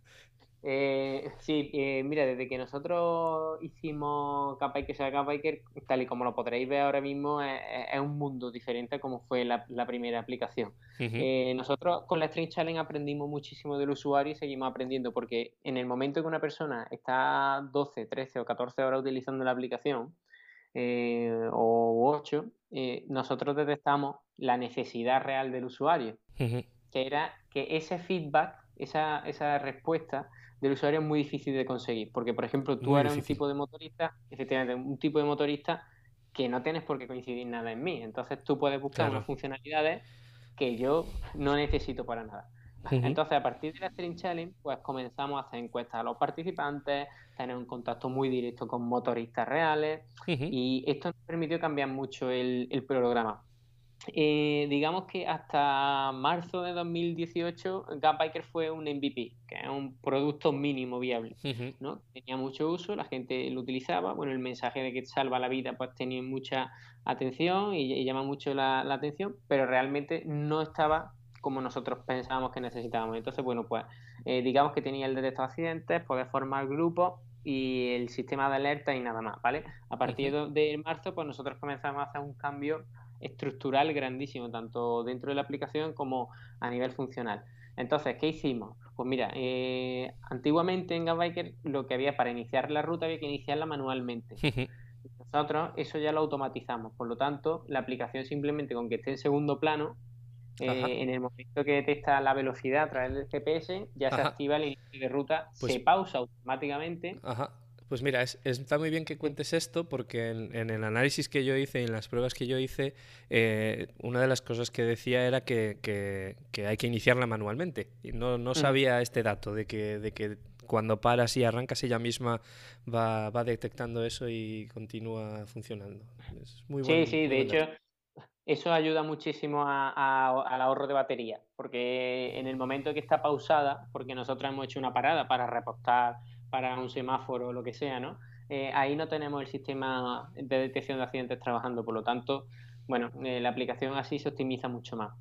Eh, sí, eh, mira, desde que nosotros hicimos Capiker, sea Capiker, tal y como lo podréis ver ahora mismo, es, un mundo diferente a como fue la, primera aplicación. Eh, nosotros con la String Challenge aprendimos muchísimo del usuario y seguimos aprendiendo porque en el momento que una persona está 12, 13 o 14 horas utilizando la aplicación, o 8, nosotros detectamos la necesidad real del usuario, que era que ese feedback, esa, esa respuesta, del usuario es muy difícil de conseguir. Porque, por ejemplo, tú eres un tipo de motorista, efectivamente, un tipo de motorista que no tienes por qué coincidir nada en mí. Entonces tú puedes buscar unas funcionalidades que yo no necesito para nada. Entonces, a partir de la String Challenge, pues comenzamos a hacer encuestas a los participantes, tener un contacto muy directo con motoristas reales y esto nos permitió cambiar mucho el, el programa. Eh, digamos que hasta marzo de 2018 Gapbiker fue un MVP, que es un producto mínimo viable, ¿no? Tenía mucho uso, la gente lo utilizaba, bueno, el mensaje de que salva la vida pues tenía mucha atención y, llama mucho la, atención, pero realmente no estaba como nosotros pensábamos que necesitábamos. Entonces, bueno, pues eh, digamos que tenía el detector de accidentes, poder formar grupos y el sistema de alerta y nada más, ¿vale? A partir de marzo, pues nosotros comenzamos a hacer un cambio estructural grandísimo, tanto dentro de la aplicación como a nivel funcional. Entonces, ¿qué hicimos? Pues mira, eh, antiguamente en GapBiker lo que había para iniciar la ruta había que iniciarla manualmente. <laughs> Nosotros eso ya lo automatizamos, por lo tanto, la aplicación simplemente con que esté en segundo plano, eh, en el momento que detecta la velocidad a través del GPS, ya se activa el inicio de ruta, pues se pausa automáticamente. Ajá. Pues mira, está muy bien que cuentes esto porque en, el análisis que yo hice y en las pruebas que yo hice, eh, una de las cosas que decía era que, hay que iniciarla manualmente. Y no, no mm. sabía este dato de que, de que cuando paras y arrancas ella misma va, va detectando eso y continúa funcionando. Es muy sí, sí, de hecho eso ayuda muchísimo al ahorro de batería, porque en el momento que está pausada, porque nosotros hemos hecho una parada para repostar para un semáforo o lo que sea, ¿no? Eh, ahí no tenemos el sistema de detección de accidentes trabajando, por lo tanto, bueno, eh, la aplicación así se optimiza mucho más.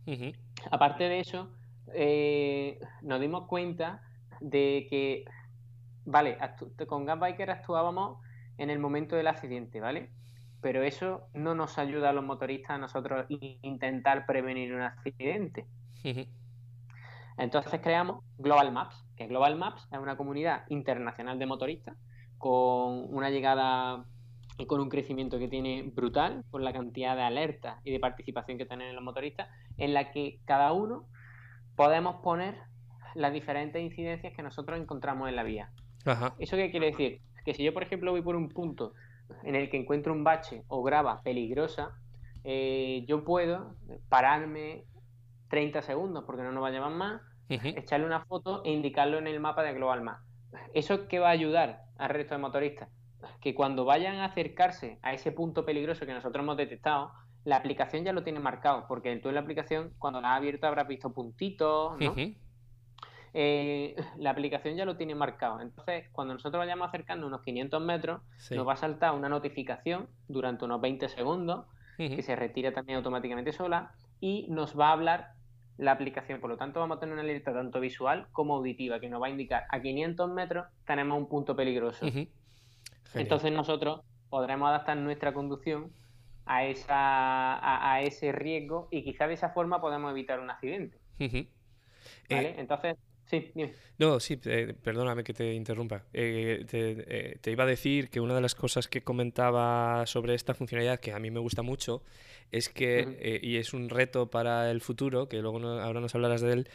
Aparte de eso, eh, nos dimos cuenta de que, vale, con Gunbiker actuábamos en el momento del accidente, ¿vale? Pero eso no nos ayuda a los motoristas a nosotros intentar prevenir un accidente. Entonces creamos Global Maps, que Global Maps es una comunidad internacional de motoristas con una llegada y con un crecimiento que tiene brutal por la cantidad de alertas y de participación que tienen los motoristas, en la que cada uno podemos poner las diferentes incidencias que nosotros encontramos en la vía. ¿Eso qué quiere decir? Que si yo, por ejemplo, voy por un punto en el que encuentro un bache o grava peligrosa, eh, yo puedo pararme 30 segundos porque no nos va a llevar más, echarle una foto e indicarlo en el mapa de Global Map. ¿Eso qué va a ayudar al resto de motoristas? Que cuando vayan a acercarse a ese punto peligroso que nosotros hemos detectado, la aplicación ya lo tiene marcado, porque tú en la aplicación, cuando la has abierto, habrás visto puntitos, ¿no? Eh, <laughs> la aplicación ya lo tiene marcado. Entonces, cuando nosotros vayamos acercando unos 500 metros, nos va a saltar una notificación durante unos 20 segundos, que se retira también automáticamente sola, y nos va a hablar la aplicación. Por lo tanto, vamos a tener una alerta tanto visual como auditiva que nos va a indicar a 500 metros tenemos un punto peligroso. Entonces nosotros podremos adaptar nuestra conducción a, esa, a, ese riesgo y quizá de esa forma podemos evitar un accidente. ¿Vale? Eh, Entonces, Sí, No, sí, eh, perdóname que te interrumpa. Eh, eh, te, iba a decir que una de las cosas que comentaba sobre esta funcionalidad, que a mí me gusta mucho, es que, y es un reto para el futuro, que luego ahora nos hablarás de él,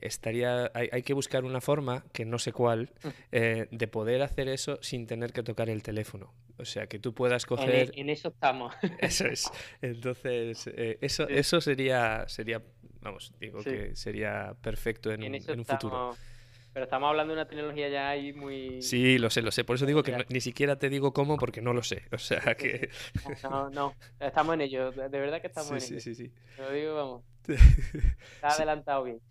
estaría, hay, que buscar una forma, que no sé cuál, de poder hacer eso sin tener que tocar el teléfono. O sea, que tú puedas coger... En, eso estamos. Eso es. <laughs> Entonces, eso, eso sería, sería Vamos, digo que sería perfecto en, un, futuro. pero estamos hablando de una tecnología ya ahí muy... Sí, lo sé, lo sé. Por eso digo que ni siquiera te digo cómo porque no lo sé. O sea que... No, no, estamos en ello. De verdad que estamos en ello. Sí, sí, sí. Lo digo, vamos. <laughs> Está adelantado bien. <laughs>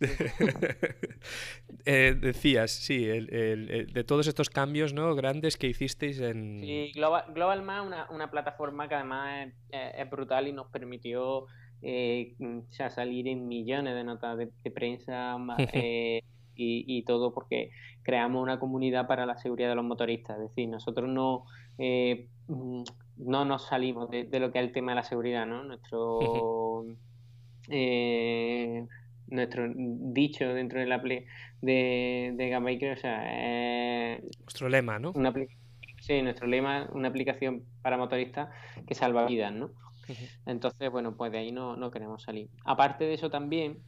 Eh, decías, sí, de todos estos cambios ¿no? grandes que hicisteis en... Sí, Global, Global una, una plataforma que además es, brutal y nos permitió eh, salir en millones de notas de, prensa <laughs> eh, y, todo porque creamos una comunidad para la seguridad de los motoristas. Es decir, nosotros no, mm, no nos salimos de, lo que es el tema de la seguridad, ¿no? Nuestro... <laughs> Eh, nuestro dicho dentro de la de, de o sea, eh, nuestro lema, ¿no? Una, sí, nuestro lema, una aplicación para motoristas que salva vidas, ¿no? Entonces, bueno, pues de ahí no, no queremos salir. Aparte de eso también,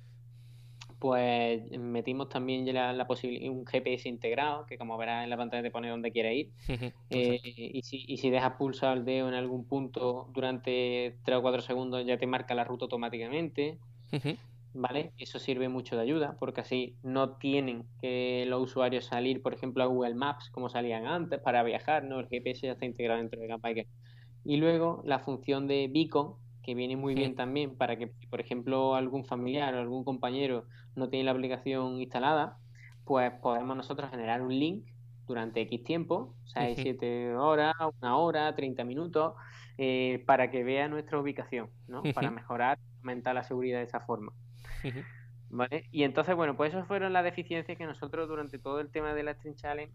pues metimos también ya la, posibilidad un GPS integrado, que como verás en la pantalla te pone donde quiere ir. Eh, y, si, y si dejas pulsar el dedo en algún punto durante 3 o 4 segundos ya te marca la ruta automáticamente. ¿Vale? Eso sirve mucho de ayuda porque así no tienen que los usuarios salir, por ejemplo, a Google Maps como salían antes para viajar, ¿no? El GPS ya está integrado dentro de Gambiker. Y luego la función de beacon, que viene muy bien también para que, por ejemplo, algún familiar o algún compañero no tiene la aplicación instalada, pues podemos nosotros generar un link durante X tiempo, 6, 7 horas, una hora, 30 minutos, eh, para que vea nuestra ubicación, ¿no? Para mejorar, aumentar la seguridad de esa forma. ¿Vale? Y entonces, bueno, pues esas fueron las deficiencias que nosotros durante todo el tema de la Stream Challenge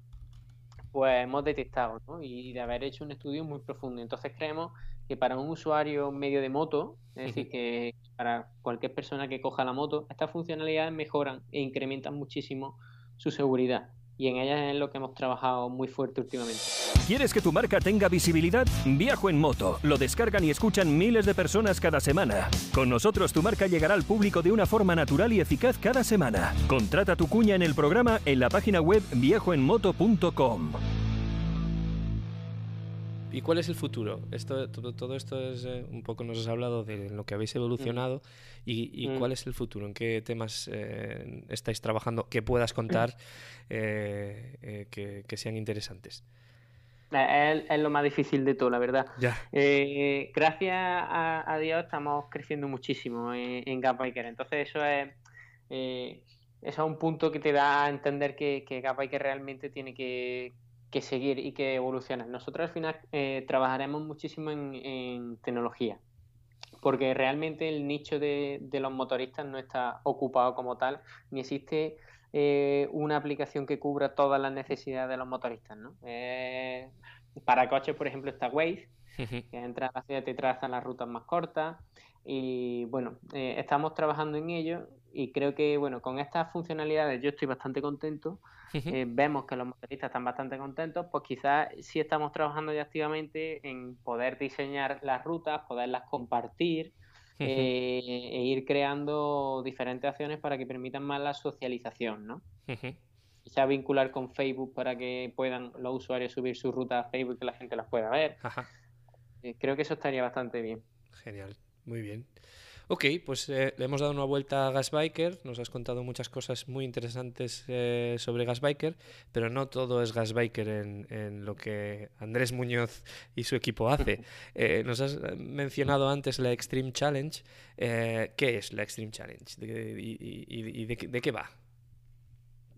pues hemos detectado, ¿no? Y de haber hecho un estudio muy profundo. Entonces creemos que para un usuario medio de moto, es decir, que para cualquier persona que coja la moto, estas funcionalidades mejoran e incrementan muchísimo su seguridad. Y en ellas es lo que hemos trabajado muy fuerte últimamente. ¿Quieres que tu marca tenga visibilidad? Viajo en moto. Lo descargan y escuchan miles de personas cada semana. Con nosotros tu marca llegará al público de una forma natural y eficaz cada semana. Contrata tu cuña en el programa en la página web viajoenmoto.com. ¿Y cuál es el futuro? Esto, todo, esto es eh, un poco nos has hablado de lo que habéis evolucionado mm. Y, mm. cuál es el futuro, en qué temas eh, estáis trabajando que puedas contar <clears throat> eh, que, sean interesantes. Es, lo más difícil de todo, la verdad. gracias a, Dios estamos creciendo muchísimo en, en Entonces eso es, eso es un punto que te da a entender que, que Gapbiker realmente tiene que, que seguir y que evolucionar. Nosotros al final eh, trabajaremos muchísimo en, tecnología, porque realmente el nicho de, los motoristas no está ocupado como tal, ni existe eh, una aplicación que cubra todas las necesidades de los motoristas. ¿no? Eh, para coches, por ejemplo, está Waze, que entra a la ciudad te traza las rutas más cortas. Y bueno, estamos trabajando en ello y creo que bueno, con estas funcionalidades yo estoy bastante contento eh, vemos que los motoristas están bastante contentos, pues quizás sí estamos trabajando ya activamente en poder diseñar las rutas, poderlas compartir eh, e ir creando diferentes acciones para que permitan más la socialización, ¿no? Quizás vincular con Facebook para que puedan los usuarios subir sus rutas a Facebook y que la gente las pueda ver. Eh, creo que eso estaría bastante bien. Genial, muy bien. Ok, pues eh, le hemos dado una vuelta a Gasbiker, nos has contado muchas cosas muy interesantes eh, sobre Gasbiker, pero no todo es Gasbiker en, en, lo que Andrés Muñoz y su equipo hace. <laughs> Eh, nos has mencionado antes la Extreme Challenge. ¿Qué es la Extreme Challenge y, de, qué va?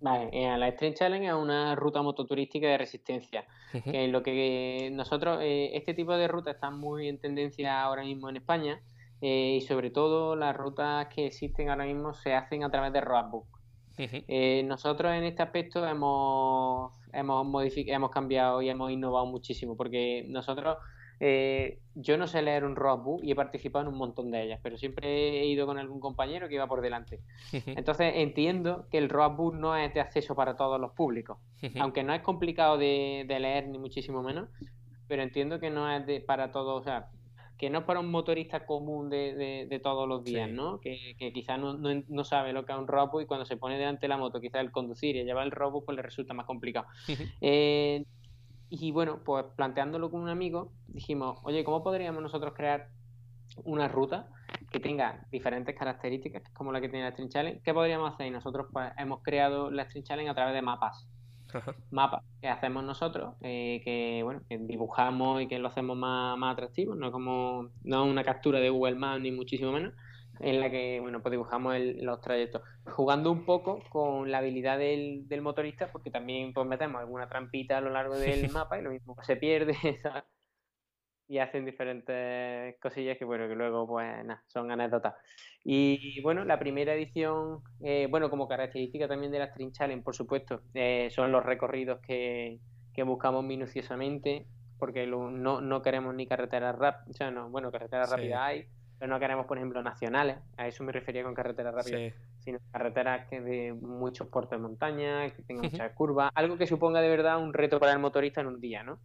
Vale, la Extreme Challenge es una ruta mototurística de resistencia. que lo que nosotros, este tipo de ruta está muy en tendencia ahora mismo en España eh, y sobre todo las rutas que existen ahora mismo se hacen a través de roadbook. Eh, nosotros en este aspecto hemos, hemos, hemos cambiado y hemos innovado muchísimo porque nosotros, eh, yo no sé leer un roadbook y he participado en un montón de ellas, pero siempre he ido con algún compañero que iba por delante. Entonces entiendo que el roadbook no es de acceso para todos los públicos, aunque no es complicado de, leer ni muchísimo menos, pero entiendo que no es de, para todos, o sea, que no es para un motorista común de, de, todos los días, ¿no? Que, que quizás no, no, sabe lo que es un robo y cuando se pone delante de la moto, quizás el conducir y llevar el robo, pues le resulta más complicado. <laughs> Eh, y bueno, pues planteándolo con un amigo, dijimos, oye, ¿cómo podríamos nosotros crear una ruta que tenga diferentes características, como la que tiene la String Challenge. ¿Qué podríamos hacer? Y nosotros pues, hemos creado la String Challenge a través de mapas. Mapas que hacemos nosotros, eh, que bueno, que dibujamos y que lo hacemos más, más atractivo, no como no una captura de Google Maps ni muchísimo menos, en la que bueno pues dibujamos los trayectos. Jugando un poco con la habilidad del, del motorista porque también pues metemos alguna trampita a lo largo del <laughs> mapa y lo mismo se pierde <laughs> y hacen diferentes cosillas que bueno que luego pues nada, son anécdotas. Y bueno la primera edición eh, bueno como característica también de la String Challenge por supuesto eh, son los recorridos que, que buscamos minuciosamente porque no, no queremos ni carreteras rápidas o sea no bueno carreteras rápidas hay pero no queremos, por ejemplo, nacionales, a eso me refería con carreteras rápidas, sino carreteras que de muchos puertos de montaña, que tengan muchas curvas, algo que suponga de verdad un reto para el motorista en un día, ¿no?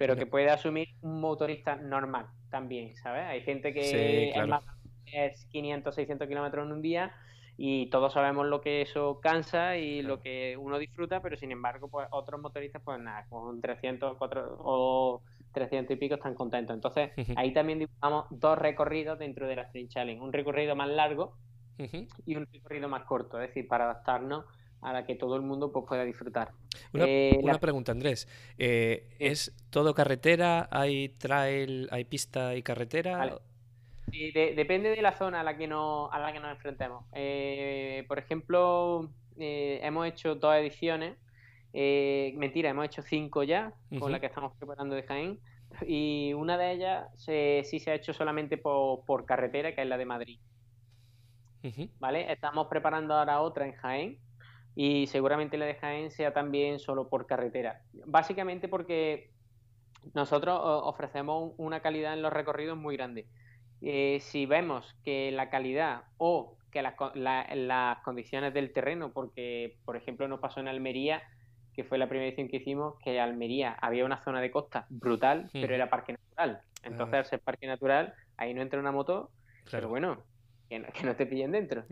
Pero que puede asumir un motorista normal también, ¿sabes? Hay gente que es, más, es 500, 600 kilómetros en un día y todos sabemos lo que eso cansa y lo que uno disfruta, pero sin embargo, pues otros motoristas, pues nada, con 300 4, o 300 y pico están contentos. Entonces, ahí también dibujamos dos recorridos dentro de la Street Challenge. Un recorrido más largo y un recorrido más corto, es decir, para adaptarnos a la que todo el mundo pues, pueda disfrutar. Una, eh, pregunta, Andrés. Eh, ¿Es todo carretera? ¿Hay trail, hay pista y carretera? Sí, depende de la zona a la que nos, a la que nos enfrentemos. Eh, por ejemplo, hemos hecho dos ediciones mentira, hemos hecho cinco ya, con la que estamos preparando de Jaén. Y una de ellas sí se ha hecho solamente por, carretera, que es la de Madrid. ¿Vale? Estamos preparando ahora otra en Jaén. Y seguramente la de Jaén sea también solo por carretera. Básicamente porque nosotros ofrecemos una calidad en los recorridos muy grande. Eh, si vemos que la calidad o que las condiciones del terreno, porque por ejemplo nos pasó en Almería, que fue la primera edición que hicimos, que Almería había una zona de costa brutal, pero era parque natural. Entonces, ah. al ser parque natural, ahí no entra una moto, pero bueno, que no, te pillen dentro.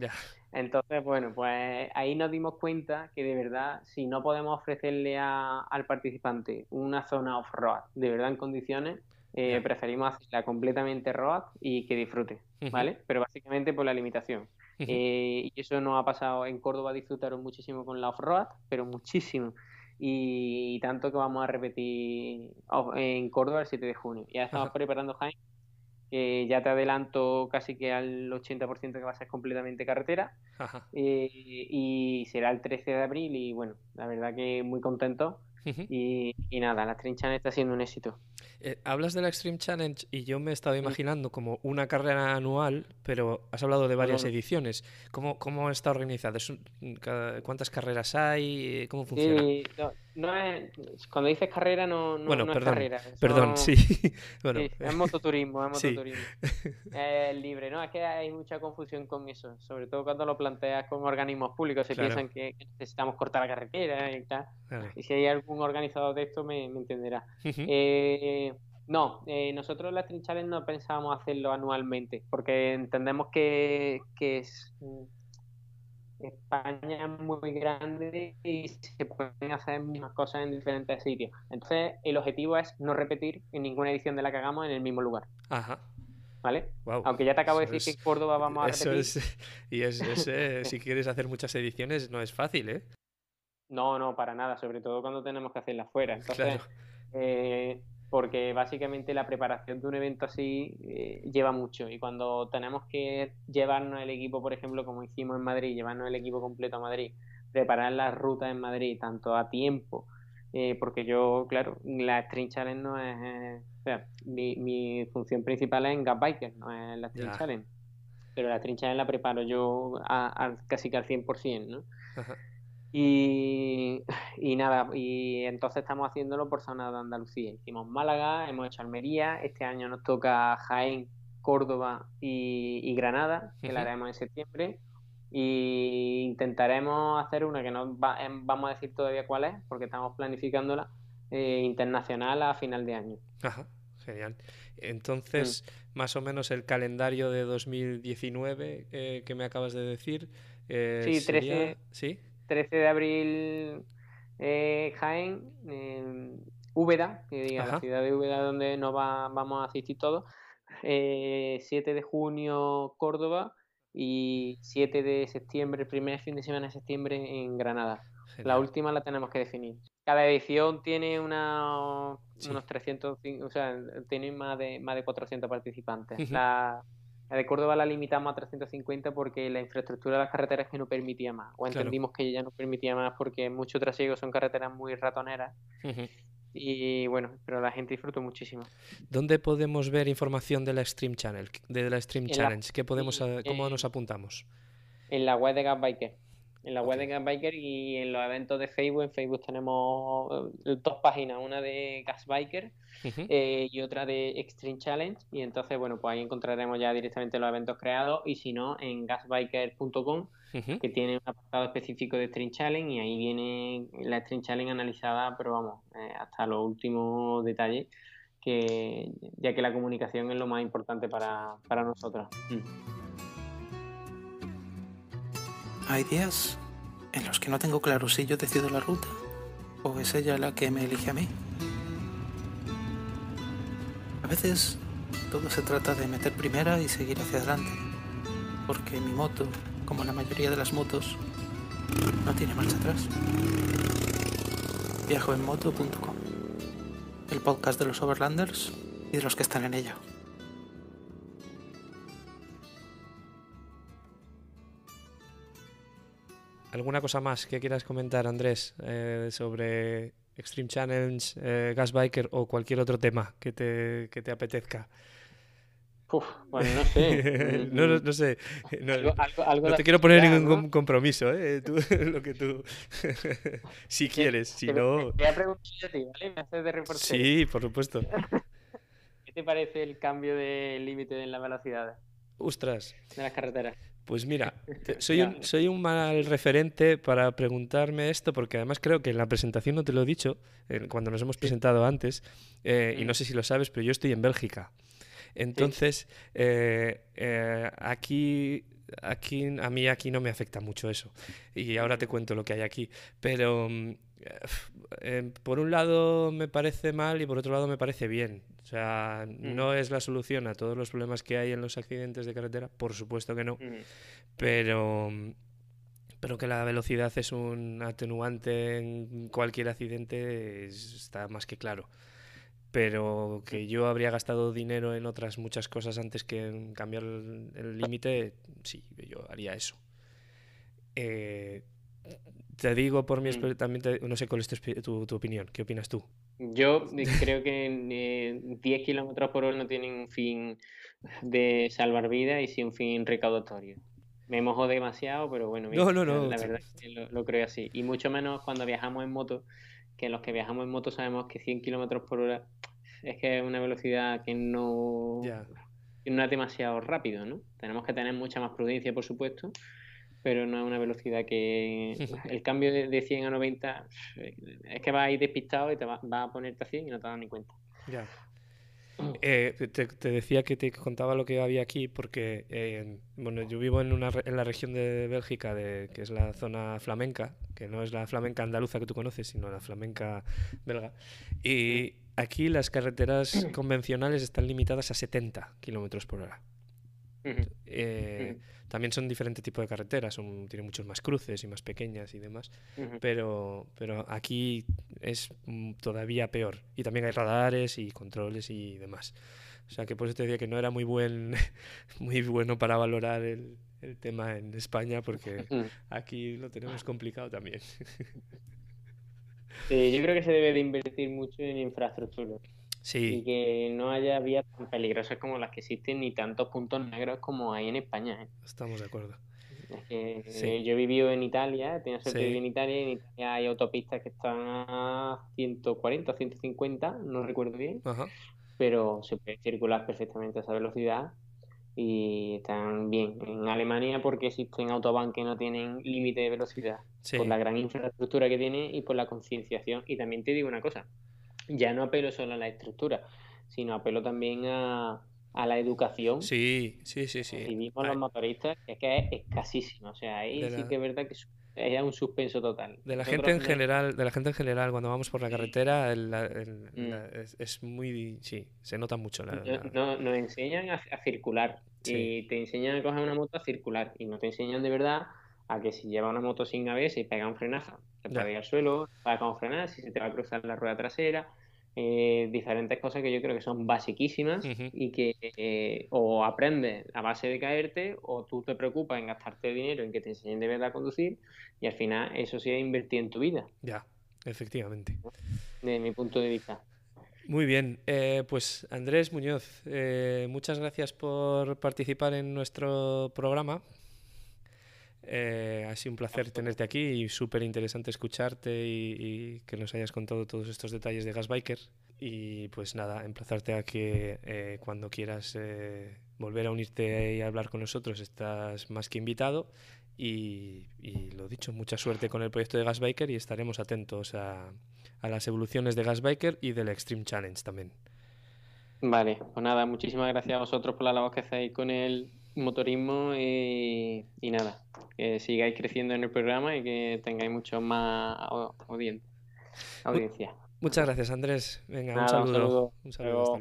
Entonces, bueno, pues ahí nos dimos cuenta que de verdad, si no podemos ofrecerle al participante una zona off-road, de verdad en condiciones, eh, preferimos hacerla completamente road y que disfrute, ¿vale? Pero básicamente por la limitación. Eh, y eso nos ha pasado en Córdoba, disfrutaron muchísimo con la off-road, pero muchísimo. Y, tanto que vamos a repetir en Córdoba el 7 de junio. Ya estamos preparando Jaime, que ya te adelanto casi que al 80% que va a ser completamente carretera. Eh, y será el 13 de abril y bueno, la verdad que muy contento. y, y, nada, la Stream Challenge está siendo un éxito. Eh, hablas de la Extreme Challenge y yo me he estado imaginando como una carrera anual, pero has hablado de varias ediciones. ¿Cómo, cómo está organizado? ¿Cuántas carreras hay? ¿Cómo funciona? no, es, cuando dices carrera no, no, es carrera. Perdón, sí. <laughs> bueno. Es mototurismo, es <laughs> mototurismo. es libre, ¿no? Es que hay mucha confusión con eso, sobre todo cuando lo planteas con organismos públicos. Se piensan que necesitamos cortar la carretera y tal. Y si hay algún organizador de esto me, entenderá. eh, no, eh, nosotros las trinchales no pensábamos hacerlo anualmente, porque entendemos que, es, mm, España es muy grande y se pueden hacer mismas cosas en diferentes sitios. Entonces, el objetivo es no repetir en ninguna edición de la que hagamos en el mismo lugar. Ajá. ¿Vale? Aunque ya te acabo de decir que en Córdoba vamos a repetir. <laughs> y es, eh, si <laughs> quieres hacer muchas ediciones, no es fácil, ¿eh? No, no, para nada, sobre todo cuando tenemos que hacerlas fuera. Entonces, eh, porque básicamente la preparación de un evento así eh, lleva mucho y cuando tenemos que llevarnos el equipo, por ejemplo, como hicimos en Madrid, llevarnos el equipo completo a Madrid, preparar las rutas en Madrid, tanto a tiempo, eh, porque yo, claro, la String Challenge no es, o sea, mi, mi, función principal es en Gap Biker, no es la String Challenge, pero la String Challenge la preparo yo a, casi que al 100%, ¿no? Ajá. Y, nada, y entonces estamos haciéndolo por zona de Andalucía. Hicimos Málaga, hemos hecho Almería, este año nos toca Jaén, Córdoba y, Granada, que la haremos en septiembre. Y intentaremos hacer una que no em, vamos a decir todavía cuál es, porque estamos planificándola, eh, internacional a final de año. Ajá, genial. Entonces, más o menos el calendario de 2019 eh, que me acabas de decir. Eh, sí, 13, ¿sí? 13 de abril eh, Jaén, Úbeda, que diga la ciudad de Úbeda donde nos va, vamos a asistir todos. 7 eh, de junio Córdoba y 7 de septiembre, el primer fin de semana de septiembre en Granada. La última la tenemos que definir. Cada edición tiene una, unos 300, o sea, tiene más de, más de 400 participantes. la, de Córdoba la limitamos a 350 porque la infraestructura de las carreteras que no permitía más. O entendimos que ya no permitía más porque muchos trasiegos son carreteras muy ratoneras. Y bueno, pero la gente disfrutó muchísimo. ¿Dónde podemos ver información de la Stream Channel, de la Stream Challenge? ¿Qué podemos, ¿Cómo nos apuntamos? En la web de Gasbiker. En la web de Gasbiker y en los eventos de Facebook. En Facebook tenemos eh, dos páginas, una de Gasbiker eh, y otra de Extreme Challenge. Y entonces, bueno, pues ahí encontraremos ya directamente los eventos creados. Y si no, en gasbiker.com que tiene un apartado específico de String Challenge y ahí viene la String Challenge analizada, pero vamos, eh, hasta los últimos detalles, que, ya que la comunicación es lo más importante para, para nosotros. Mm. Hay días en los que no tengo claro si yo decido la ruta o es ella la que me elige a mí. A veces todo se trata de meter primera y seguir hacia adelante, porque mi moto como la mayoría de las motos, no tiene marcha atrás. Viajoenmoto.com, el podcast de los Overlanders y de los que están en ella. ¿Alguna cosa más que quieras comentar, Andrés, eh, sobre Extreme Challenge, eh, Gas Biker o cualquier otro tema que te, que te apetezca? Uf, bueno, no sé. <laughs> no, no, sé. No, te quiero poner ningún compromiso, ¿eh? <laughs> Tú, lo que tú. <laughs> si quieres, si no. Te voy a preguntar a ti, ¿vale? Me haces de reportero. Sí, por supuesto. ¿Qué te parece el cambio de límite en la velocidad? Ostras. De las carreteras. Pues mira, <laughs> soy un, soy un mal referente para preguntarme esto, porque además creo que en la presentación no te lo he dicho, cuando nos hemos presentado antes, eh, y no mm. sé si lo sabes, pero yo estoy en Bélgica. Entonces, eh, eh, aquí aquí a mí aquí no me afecta mucho eso y ahora te cuento lo que hay aquí. Pero mm, eh, por un lado me parece mal y por otro lado me parece bien o sea mm. no es la solución a todos los problemas que hay en los accidentes de carretera por supuesto que no mm. pero pero que la velocidad es un atenuante en cualquier accidente está más que claro pero que yo habría gastado dinero en otras muchas cosas antes que en cambiar el límite, sí, yo haría eso. Eh, te digo por mi mm. también no sé cuál es tu, tu, opinión, ¿qué opinas tú? Yo creo que 10 kilómetros por hora no tienen un fin de salvar vidas y sí un fin recaudatorio. Me mojo demasiado, pero bueno, no, no, no, la verdad es que lo, lo, creo así. Y mucho menos cuando viajamos en moto, que los que viajamos en moto sabemos que 100 kilómetros por hora es que es una velocidad que no, no es demasiado rápido, ¿no? Tenemos que tener mucha más prudencia, por supuesto, pero no es una velocidad que <laughs> el cambio de, 100 a 90 es que va a ir despistado y te va, a ponerte a 100 y no te das ni cuenta. Ya. <clears throat> Eh, te, decía que te contaba lo que había aquí porque eh, bueno, yo vivo en, una, en la región de Bélgica, de, que es la zona flamenca, que no es la flamenca andaluza que tú conoces, sino la flamenca belga. Y aquí las carreteras <clears throat> convencionales están limitadas a 70 kilómetros por hora. Eh, también son diferentes tipos de carreteras, son, tienen muchos más cruces y más pequeñas y demás, pero, pero aquí es mm, todavía peor. Y también hay radares y controles y demás. O sea que por eso te decía que no era muy buen <laughs> muy bueno para valorar el, el tema en España porque <laughs> aquí lo tenemos complicado también. <laughs> Sí, yo creo que se debe de invertir mucho en infraestructura. Sí. Y que no haya vías tan peligrosas como las que existen ni tantos puntos negros como hay en España. ¿eh? Estamos de acuerdo. Yo he vivido en Italia, tenía suerte de vivir en Italia, y en Italia hay autopistas que están a 140 150, no recuerdo bien, pero se puede circular perfectamente a esa velocidad y están bien. En Alemania porque existen autobahn que no tienen límite de velocidad, por la gran infraestructura que tiene y por la concienciación. Y también te digo una cosa, ya no apelo solo a la estructura, sino apelo también a, a la educación. Sí, sí, sí, sí. Y vimos los motoristas, que es que es escasísimo. O sea, ahí sí que es verdad que es es un suspenso total. De la gente en general, de la gente en general, cuando vamos por la carretera, mm. es, muy, sí, se nota mucho. nos enseñan a, circular y te enseñan a coger una moto a circular y no te enseñan de verdad a que si lleva una moto sin ABS y pega un frenazo, te puede ir al suelo, para cómo frenar, si se te va a cruzar la rueda trasera, eh, diferentes cosas que yo creo que son basiquísimas y que eh, o aprendes a base de caerte o tú te preocupas en gastarte dinero en que te enseñen de verdad a conducir y al final eso sí es invertir en tu vida. Ya, efectivamente. De mi punto de vista. Muy bien, eh, pues Andrés Muñoz, muchas gracias por participar en nuestro programa. Eh, ha sido un placer tenerte aquí y súper interesante escucharte y, que nos hayas contado todos estos detalles de Gasbiker. Y pues nada, emplazarte a que eh, cuando quieras eh, volver a unirte y hablar con nosotros estás más que invitado. Y, lo dicho, mucha suerte con el proyecto de Gasbiker y estaremos atentos a, a las evoluciones de Gasbiker y del Extreme Challenge también. Vale, pues nada, muchísimas gracias a vosotros por la labor que hacéis con el motorismo y, nada, que sigáis creciendo en el programa y que tengáis mucho más audiencia. Muchas gracias, Andrés. Venga, un saludo. Un saludo.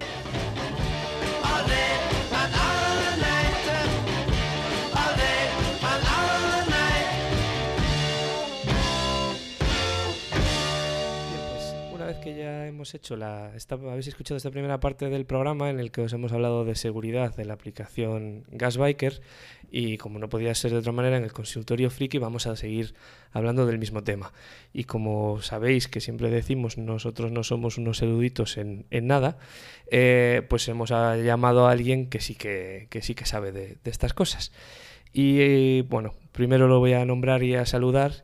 Vez que ya hemos hecho la. Esta, habéis escuchado esta primera parte del programa en el que os hemos hablado de seguridad de la aplicación Gasbiker. Y como no podía ser de otra manera, en el consultorio friki vamos a seguir hablando del mismo tema. Y como sabéis que siempre decimos, nosotros no somos unos eruditos en, en nada, eh, pues hemos llamado a alguien que sí que, que sí que sabe de, de estas cosas. Y bueno, primero lo voy a nombrar y a saludar.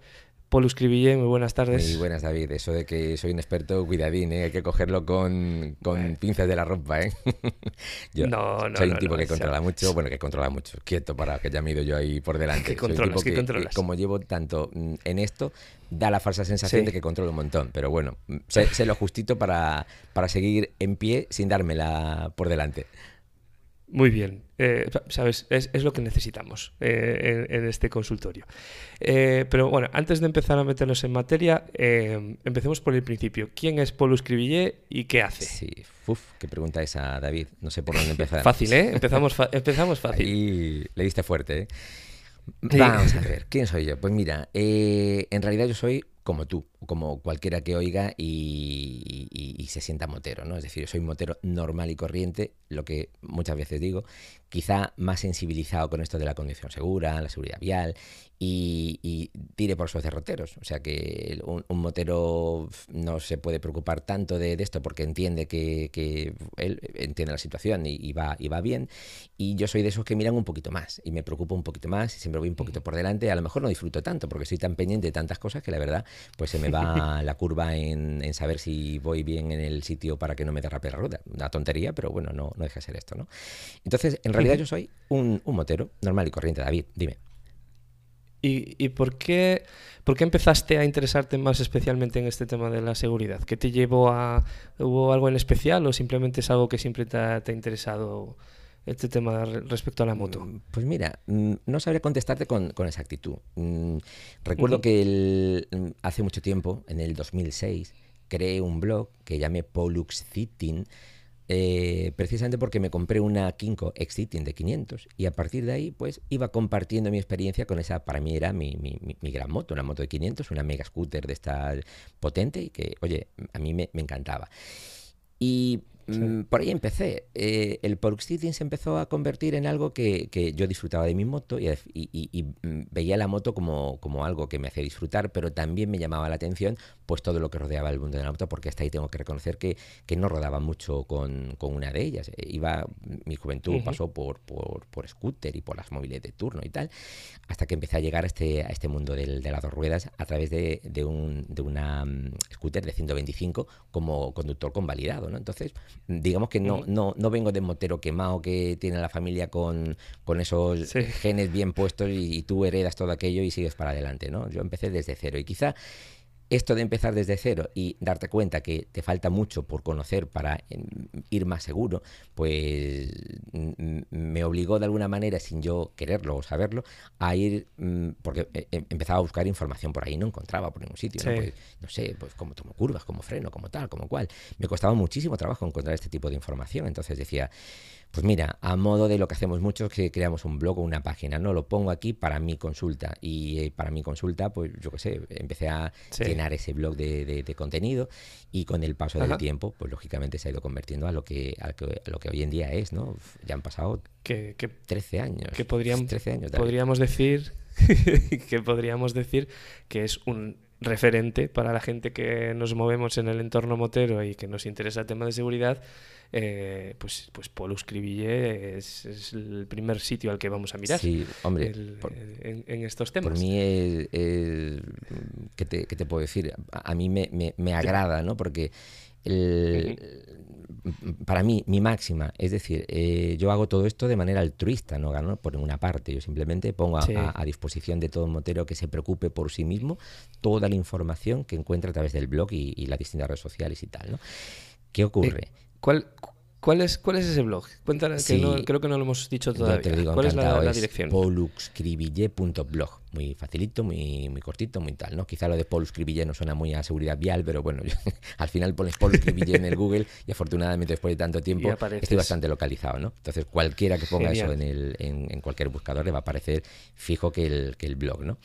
Polus Cribille, muy buenas tardes. Muy buenas, David. Eso de que soy un experto, cuidadín, ¿eh? hay que cogerlo con, con pinzas de la ropa. ¿eh? <laughs> yo no, no, soy un tipo que controla mucho, bueno, que controla mucho, quieto para que ya me he ido yo ahí por delante. Que controlas, que, controlas. Como llevo tanto mm, en esto, da la falsa sensación de que controlo un montón. Pero bueno, mm, sé, lo justito para, para seguir en pie sin dármela por delante. Muy bien, eh, sabes, es, lo que necesitamos eh, en, este consultorio. Eh, pero bueno, antes de empezar a meternos en materia, empecemos por el principio. ¿Quién es Paulus Cribillé y qué hace? Sí, uf, qué pregunta esa, David. No sé por dónde empezar. <laughs> fácil, ¿eh? Empezamos, <laughs> empezamos fácil. Y le diste fuerte, ¿eh? Vamos a ver, ¿quién soy yo? Pues mira, en realidad yo soy como tú, como cualquiera que oiga y, y, se sienta motero, ¿no? Es decir, yo soy motero normal y corriente, lo que muchas veces digo, quizá más sensibilizado con esto de la conducción segura, la seguridad vial y, tire por sus derroteros. O sea que un, motero no se puede preocupar tanto de, esto porque entiende que, él entiende la situación y, va, y va bien. Y yo soy de esos que miran un poquito más y me preocupo un poquito más y siempre voy un poquito por delante. A lo mejor no disfruto tanto porque soy tan pendiente de tantas cosas que la verdad pues se me va la curva en, saber si voy bien en el sitio para que no me derrape la rueda. Una tontería, pero bueno, no, no deja de ser esto, ¿no? Entonces, en realidad yo soy un, un motero normal y corriente, David, dime. ¿Y, por, qué, por qué empezaste a interesarte más especialmente en este tema de la seguridad? ¿Qué te llevó a... ¿Hubo algo en especial o simplemente es algo que siempre te ha, interesado este tema respecto a la moto? Mm, pues mira, mm, no sabría contestarte con, con exactitud. Mm, recuerdo que hace mucho tiempo, en el 2006, creé un blog que llamé Pollux Sitting eh, precisamente porque me compré una Kinko Exciting de 500 y a partir de ahí pues iba compartiendo mi experiencia con esa, para mí era mi, mi, gran moto, una moto de 500, una mega scooter de esta potente y que, oye, a mí me, me encantaba. Y Mm, por ahí empecé. Eh, el Sitting se empezó a convertir en algo que, yo disfrutaba de mi moto y, mm, veía la moto como, como, algo que me hacía disfrutar, pero también me llamaba la atención pues todo lo que rodeaba el mundo de la moto, porque hasta ahí tengo que reconocer que, que no rodaba mucho con, con, una de ellas. Eh, iba, mi juventud pasó por, por, por, scooter y por las móviles de turno y tal, hasta que empecé a llegar a este, a este mundo del, de las dos ruedas a través de, de, un, de una mm, scooter de 125 como conductor convalidado. ¿no? Entonces, digamos que no, no, no vengo de motero quemado que tiene la familia con, con esos genes bien puestos y, tú heredas todo aquello y sigues para adelante, ¿no? Yo empecé desde cero y quizá esto de empezar desde cero y darte cuenta que te falta mucho por conocer para em, ir más seguro, pues mm, me obligó de alguna manera, sin yo quererlo o saberlo, a ir, mm, porque eh, em, empezaba a buscar información por ahí, no encontraba por ningún sitio, ¿no? Pues, no sé, pues como tomo curvas, como freno, como tal, como cual. Me costaba muchísimo trabajo encontrar este tipo de información, entonces decía, pues mira, a modo de lo que hacemos muchos, que creamos un blog o una página, ¿no? Lo pongo aquí para mi consulta. Y eh, para mi consulta, pues yo qué sé, empecé a llenar ese blog de, contenido y con el paso del tiempo, pues lógicamente se ha ido convirtiendo a lo que, a lo que, hoy en día es, ¿no? Ya han pasado que, 13 años. Que podríamos, 13 años, podríamos decir <laughs> que podríamos decir que es un referente para la gente que nos movemos en el entorno motero y que nos interesa el tema de seguridad, eh, pues, pues Polus Cribille es, el primer sitio al que vamos a mirar sí, hombre, en, estos temas. Por mí, es, ¿qué, te, te, puedo decir? A mí me, me, me agrada, ¿no? Porque el, para mí, mi máxima, es decir, eh, yo hago todo esto de manera altruista, no gano por ninguna parte, yo simplemente pongo a, disposición de todo motero que se preocupe por sí mismo toda la información que encuentra a través del blog y, las distintas redes sociales y tal. ¿no? ¿Qué ocurre? Eh, ¿Cuál, ¿Cuál es, ¿Cuál es ese blog? Cuéntanos, que no, creo que no lo hemos dicho todavía. Te digo, ¿Cuál es la, dirección? poluxcribille.blog. Muy facilito, muy, muy cortito, muy tal, ¿no? Quizá lo de Poluxcribille no suena muy a seguridad vial, pero bueno, <laughs> al final pones Poluxcribille en el Google y afortunadamente después de tanto tiempo estoy bastante localizado, ¿no? Entonces cualquiera que ponga eso en, el, en, en, cualquier buscador le va a aparecer fijo que el, que el blog, ¿no?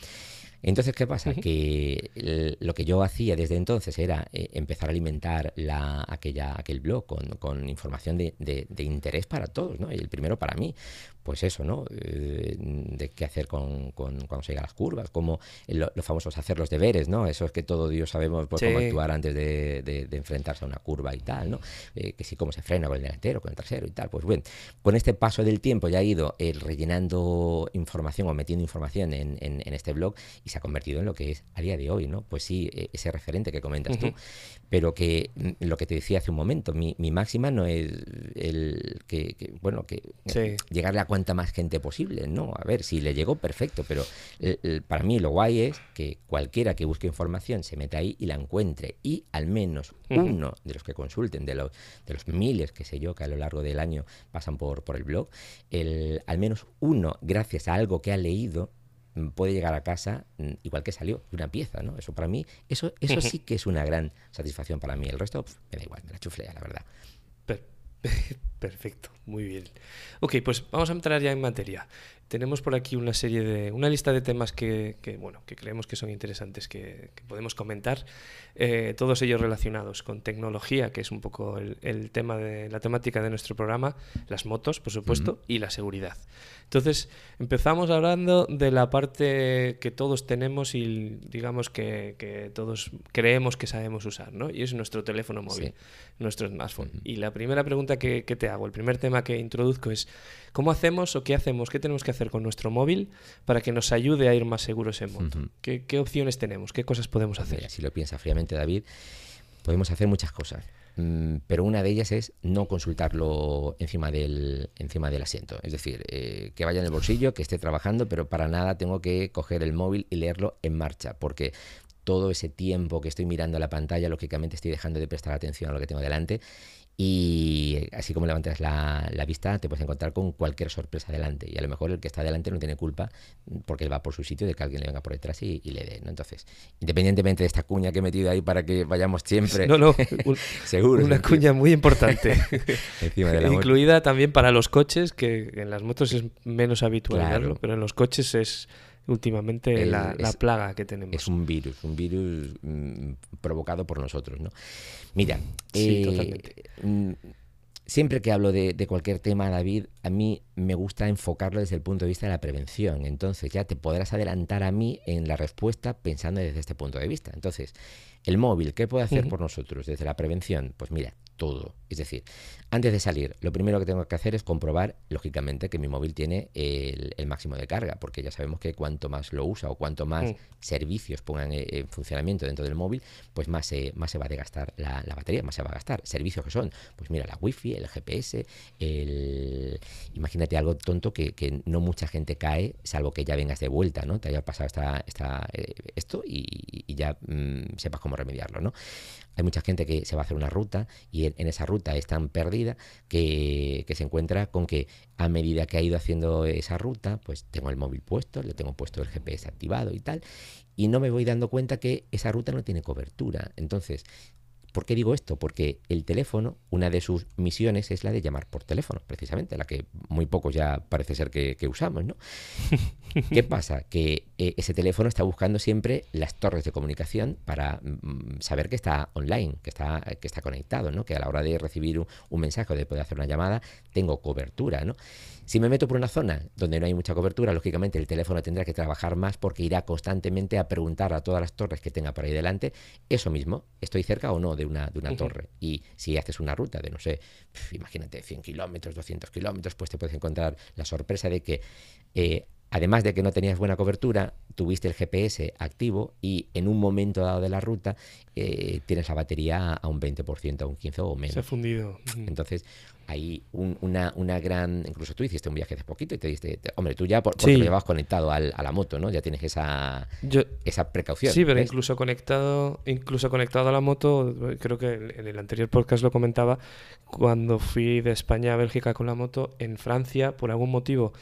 Entonces, ¿qué pasa? Que lo que yo hacía desde entonces era eh, empezar a alimentar la, aquella, aquel blog con, con información de, de, de, interés para todos, ¿no? Y el primero para mí, pues eso, ¿no? Eh, de qué hacer con, cuando se llegan las curvas, como los famosos hacer los deberes, ¿no? Eso es que todo Dios sabemos pues, cómo actuar antes de, enfrentarse a una curva y tal, ¿no? Eh, que sí, cómo se frena con el delantero, con el trasero y tal. Pues bueno, con este paso del tiempo ya ha ido eh, rellenando información o metiendo información en, este blog y se ha convertido en lo que es a día de hoy, ¿no? Pues sí, ese referente que comentas tú, pero que mm, lo que te decía hace un momento, mi, máxima no es el que, bueno, que llegarle a cuanta más gente posible. No, a ver, si le llegó, perfecto, pero para mí lo guay es que cualquiera que busque información se meta ahí y la encuentre. Y al menos uno de los que consulten, de los, de los miles, que sé yo, que a lo largo del año pasan por, por el blog, el, al menos uno, gracias a algo que ha leído, mm, puede llegar a casa mm, igual que salió de una pieza, ¿no? Eso para mí, eso, eso sí que es una gran satisfacción para mí. El resto me da igual, me la chuflea, la verdad. <laughs> Perfecto, muy bien. Ok, pues vamos a entrar ya en materia. Tenemos por aquí una serie de, una lista de temas que, bueno, que creemos que son interesantes, que, podemos comentar, eh, todos ellos relacionados con tecnología, que es un poco el, tema de la temática de nuestro programa, las motos, por supuesto, y la seguridad. Entonces, empezamos hablando de la parte que todos tenemos y digamos que, todos creemos que sabemos usar, ¿no? Y es nuestro teléfono móvil, nuestro smartphone. Y la primera pregunta que, te hago, el primer tema que introduzco es, ¿cómo hacemos o qué hacemos, qué tenemos que hacer con nuestro móvil para que nos ayude a ir más seguros en moto? ¿Qué, opciones tenemos? ¿Qué cosas podemos hacer? si lo piensa fríamente David, podemos hacer muchas cosas. Mm, pero una de ellas es no consultarlo encima del, encima del asiento. Es decir, eh, que vaya en el bolsillo, que esté trabajando, pero para nada tengo que coger el móvil y leerlo en marcha, porque todo ese tiempo que estoy mirando la pantalla, lógicamente estoy dejando de prestar atención a lo que tengo delante y así como levantas la, vista, te puedes encontrar con cualquier sorpresa delante. Y a lo mejor el que está delante no tiene culpa porque él va por su sitio de que alguien le venga por detrás y, le dé. ¿no? Entonces, independientemente de esta cuña que he metido ahí para que vayamos siempre. No, no, <laughs> seguro. Una cuña muy importante. <laughs> Incluida también para los coches, que en las motos es menos habitual verlo, pero en los coches es últimamente la, plaga que tenemos. Es un virus, un virus mm, provocado por nosotros, ¿no? Mira, eh, mm, siempre que hablo de, cualquier tema, David, a mí me gusta enfocarlo desde el punto de vista de la prevención. Entonces ya te podrás adelantar a mí en la respuesta pensando desde este punto de vista. Entonces, el móvil, ¿qué puede hacer por nosotros desde la prevención? Pues mira, todo. Es decir, antes de salir, lo primero que tengo que hacer es comprobar, lógicamente, que mi móvil tiene el, máximo de carga, porque ya sabemos que cuanto más lo usa o cuanto más mm. servicios pongan en funcionamiento dentro del móvil, pues más se, más se va a desgastar la, batería, más se va a gastar. Servicios que son, pues mira, la wifi, el GPS, el... Imagínate algo tonto que, no mucha gente cae, salvo que ya vengas de vuelta, ¿no? Te haya pasado esta, esta, eh, esto y, ya mm, sepas cómo remediarlo, ¿no? Hay mucha gente que se va a hacer una ruta y en, esa ruta es tan que, se encuentra con que a medida que ha ido haciendo esa ruta, pues tengo el móvil puesto, le tengo puesto el GPS activado y tal, y no me voy dando cuenta que esa ruta no tiene cobertura. Entonces, ¿Por qué digo esto? Porque el teléfono, una de sus misiones es la de llamar por teléfono, precisamente, la que muy pocos ya parece ser que, usamos, ¿no? <laughs> ¿Qué pasa? Que eh, ese teléfono está buscando siempre las torres de comunicación para mm, saber que está online, que está, que está conectado, ¿no? Que a la hora de recibir un, un mensaje o de poder hacer una llamada, tengo cobertura, ¿no? Si me meto por una zona donde no hay mucha cobertura, lógicamente el teléfono tendrá que trabajar más porque irá constantemente a preguntar a todas las torres que tenga por ahí delante eso mismo, ¿estoy cerca o no de una, de una torre? Y si haces una ruta de, no sé, imagínate 100 kilómetros, 200 kilómetros, pues te puedes encontrar la sorpresa de que... Eh, además de que no tenías buena cobertura, tuviste el GPS activo y en un momento dado de la ruta eh, tienes la batería a un 20%, a un 15% o menos. Se ha fundido. Entonces, hay una, una, gran. Incluso tú hiciste un viaje hace poquito y te diste. hombre, tú ya por, porque lo llevabas conectado a la moto, ¿no? Ya tienes esa, esa precaución. Sí, pero incluso conectado, incluso conectado a la moto, creo que en el anterior podcast lo comentaba, cuando fui de España a Bélgica con la moto, en Francia, por algún motivo,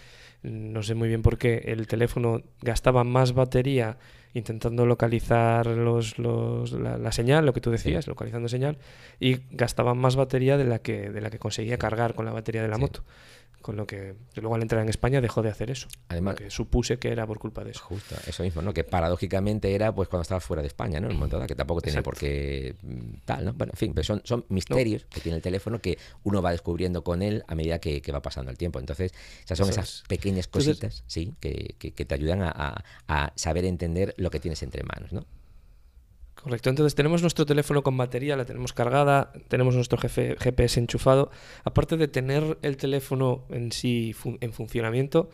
no sé muy bien por qué, el teléfono gastaba más batería intentando localizar los, los, la, señal, lo que tú decías, localizando señal, y gastaban más batería de la que, de la que conseguía cargar con la batería de la moto. Con lo que, luego al entrar en España dejó de hacer eso. Además, que supuse que era por culpa de eso. Justo, eso mismo, ¿no? Que paradójicamente era pues cuando estaba fuera de España, ¿no? En un momento dado, que tampoco tenía por qué mm, tal, ¿no? Bueno, en fin, pero son, son misterios que tiene el teléfono que uno va descubriendo con él a medida que, va pasando el tiempo. Entonces, esas son esas pequeñas cositas, sí, que, que, te ayudan a, a saber entender lo que tienes entre manos, ¿no? Correcto, entonces tenemos nuestro teléfono con batería, la tenemos cargada, tenemos nuestro GPS enchufado. Aparte de tener el teléfono en sí en funcionamiento,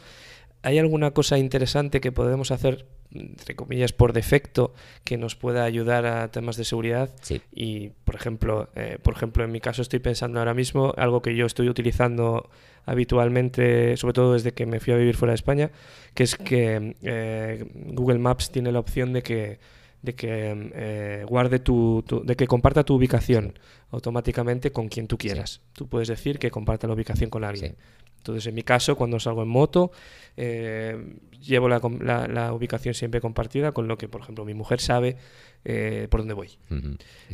¿hay alguna cosa interesante que podemos hacer, entre comillas, por defecto, que nos pueda ayudar a temas de seguridad? Sí. Y, por ejemplo, eh, por ejemplo, en mi caso estoy pensando ahora mismo, algo que yo estoy utilizando habitualmente, sobre todo desde que me fui a vivir fuera de España, que es que eh, Google Maps tiene la opción de que de que eh, guarde tu, de que comparta tu ubicación automáticamente con quien tú quieras. Tú puedes decir que comparta la ubicación con alguien. Entonces, en mi caso, cuando salgo en moto, eh, llevo la, la, ubicación siempre compartida, con lo que, por ejemplo, mi mujer sabe eh, por dónde voy.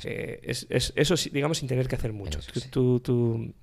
es, es, eso, digamos, sin tener que hacer mucho. Tú, tú,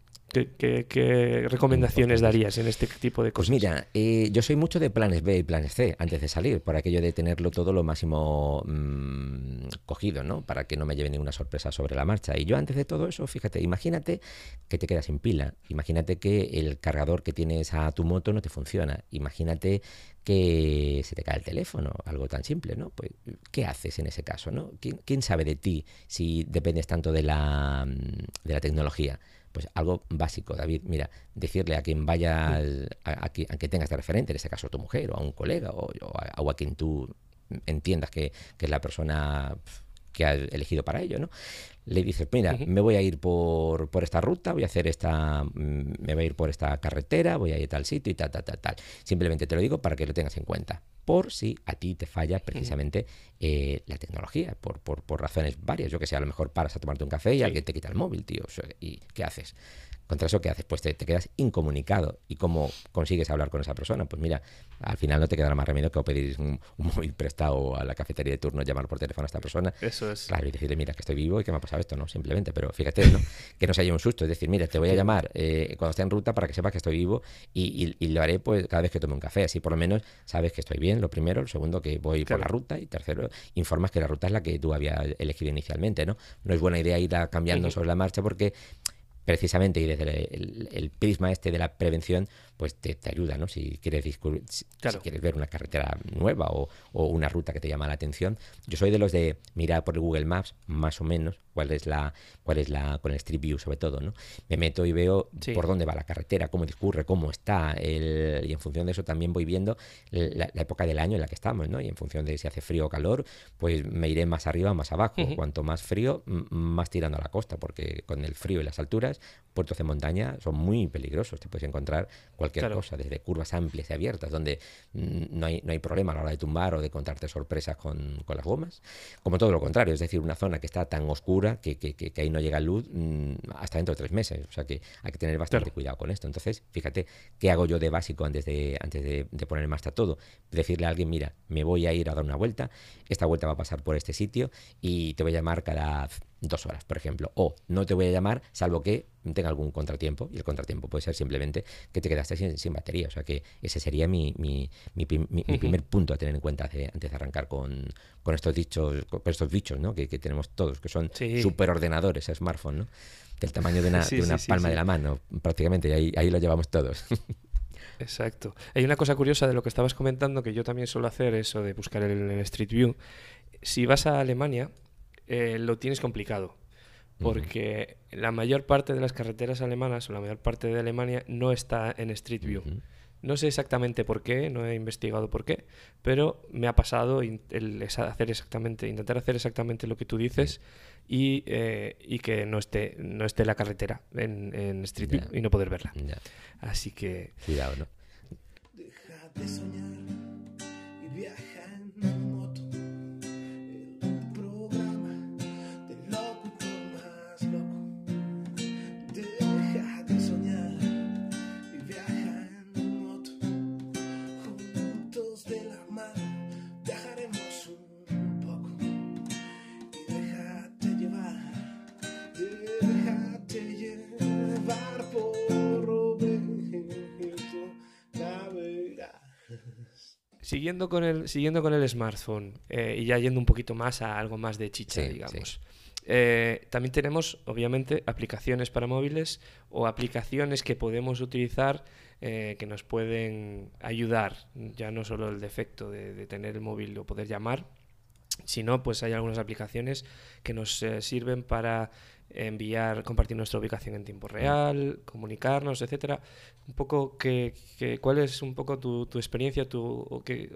¿Qué, recomendaciones darías en este tipo de pues cosas? Pues mira, eh, yo soy mucho de planes B y planes C antes de salir, por aquello de tenerlo todo lo máximo mm, cogido, ¿no? Para que no me lleve ninguna sorpresa sobre la marcha. Y yo antes de todo eso, fíjate, imagínate que te quedas sin pila, imagínate que el cargador que tienes a tu moto no te funciona, imagínate que se te cae el teléfono, algo tan simple, ¿no? Pues, ¿qué haces en ese caso, no? ¿Quién, quién sabe de ti si dependes tanto de la, de la tecnología? Pues algo básico, David. Mira, decirle a quien vaya, a, quien, tengas de referente, en este caso a tu mujer o a un colega o, a, quien tú entiendas que, que, es la persona que has elegido para ello, ¿no? Le dices, mira, me voy a ir por, por, esta ruta, voy a hacer esta, mm, me voy a ir por esta carretera, voy a ir a tal sitio y tal, tal, tal, tal. Simplemente te lo digo para que lo tengas en cuenta, por si a ti te falla precisamente eh, la tecnología, por, por, por, razones varias. Yo que sé, a lo mejor paras a tomarte un café y alguien te quita el móvil, tío. ¿Y qué haces? Contra eso, ¿qué haces? Pues te, quedas incomunicado. ¿Y cómo consigues hablar con esa persona? Pues mira, al final no te quedará más remedio que pedir un, móvil prestado a la cafetería de turno, llamar por teléfono a esta persona. Eso es. Claro, y decirle, mira, que estoy vivo y que me ha pasado esto, ¿no? Simplemente, pero fíjate, ¿no? <laughs> que no se haya un susto. Es decir, mira, te voy a llamar eh, cuando esté en ruta para que sepas que estoy vivo y, lo haré pues cada vez que tome un café. Así por lo menos sabes que estoy bien, lo primero. Lo segundo, que voy por la ruta. Y tercero, informas que la ruta es la que tú habías elegido inicialmente, ¿no? No es buena idea ir cambiando sobre la marcha porque precisamente y desde el, prisma este de la prevención, pues te, ayuda, ¿no? Si quieres, si, quieres ver una carretera nueva o, o, una ruta que te llama la atención. Yo soy de los de mirar por el Google Maps, más o menos, cuál es la, cuál es la, con el Street View sobre todo, ¿no? Me meto y veo por dónde va la carretera, cómo discurre, cómo está, el, y en función de eso también voy viendo la, época del año en la que estamos, ¿no? Y en función de si hace frío o calor, pues me iré más arriba o más abajo. Cuanto más frío, más tirando a la costa, porque con el frío y las alturas, puertos de montaña son muy peligrosos. Te puedes encontrar cualquier cosa, desde curvas amplias y abiertas, donde no hay, no hay problema a la hora de tumbar o de encontrarte sorpresas con, con las gomas, como todo lo contrario, es decir, una zona que está tan oscura que, ahí no llega luz mm, hasta dentro de tres meses. O sea que hay que tener bastante cuidado con esto. Entonces, fíjate, ¿qué hago yo de básico antes de, antes de, de poner en todo? Decirle a alguien, mira, me voy a ir a dar una vuelta, esta vuelta va a pasar por este sitio y te voy a llamar cada dos horas, por ejemplo. O no te voy a llamar salvo que tenga algún contratiempo. Y el contratiempo puede ser simplemente que te quedaste sin, batería. O sea que ese sería mi, mi, mi, primer punto a tener en cuenta antes de arrancar con, con estos dichos, con estos bichos ¿no? que, tenemos todos, que son superordenadores, smartphone, ¿no? del tamaño de una, de una palma de la mano, prácticamente, y ahí, ahí lo llevamos todos. Exacto. Hay una cosa curiosa de lo que estabas comentando, que yo también suelo hacer, eso de buscar el Street View. Si vas a Alemania, eh, lo tienes complicado. Porque la mayor parte de las carreteras alemanas o la mayor parte de Alemania no está en Street View. No sé exactamente por qué, no he investigado por qué, pero me ha pasado el hacer exactamente, intentar hacer exactamente lo que tú dices y, eh, y, que no esté, no esté la carretera en, Street View y no poder verla. Así que. Cuidado, ¿no? Siguiendo con el, siguiendo con el smartphone eh, y ya yendo un poquito más a algo más de chicha, digamos. Eh, también tenemos, obviamente, aplicaciones para móviles o aplicaciones que podemos utilizar eh, que nos pueden ayudar, ya no solo el defecto de, tener el móvil o poder llamar, sino pues hay algunas aplicaciones que nos sirven para enviar, compartir nuestra ubicación en tiempo real, comunicarnos, etcétera. Un poco que, cuál es un poco tu, experiencia, tu, o, qué,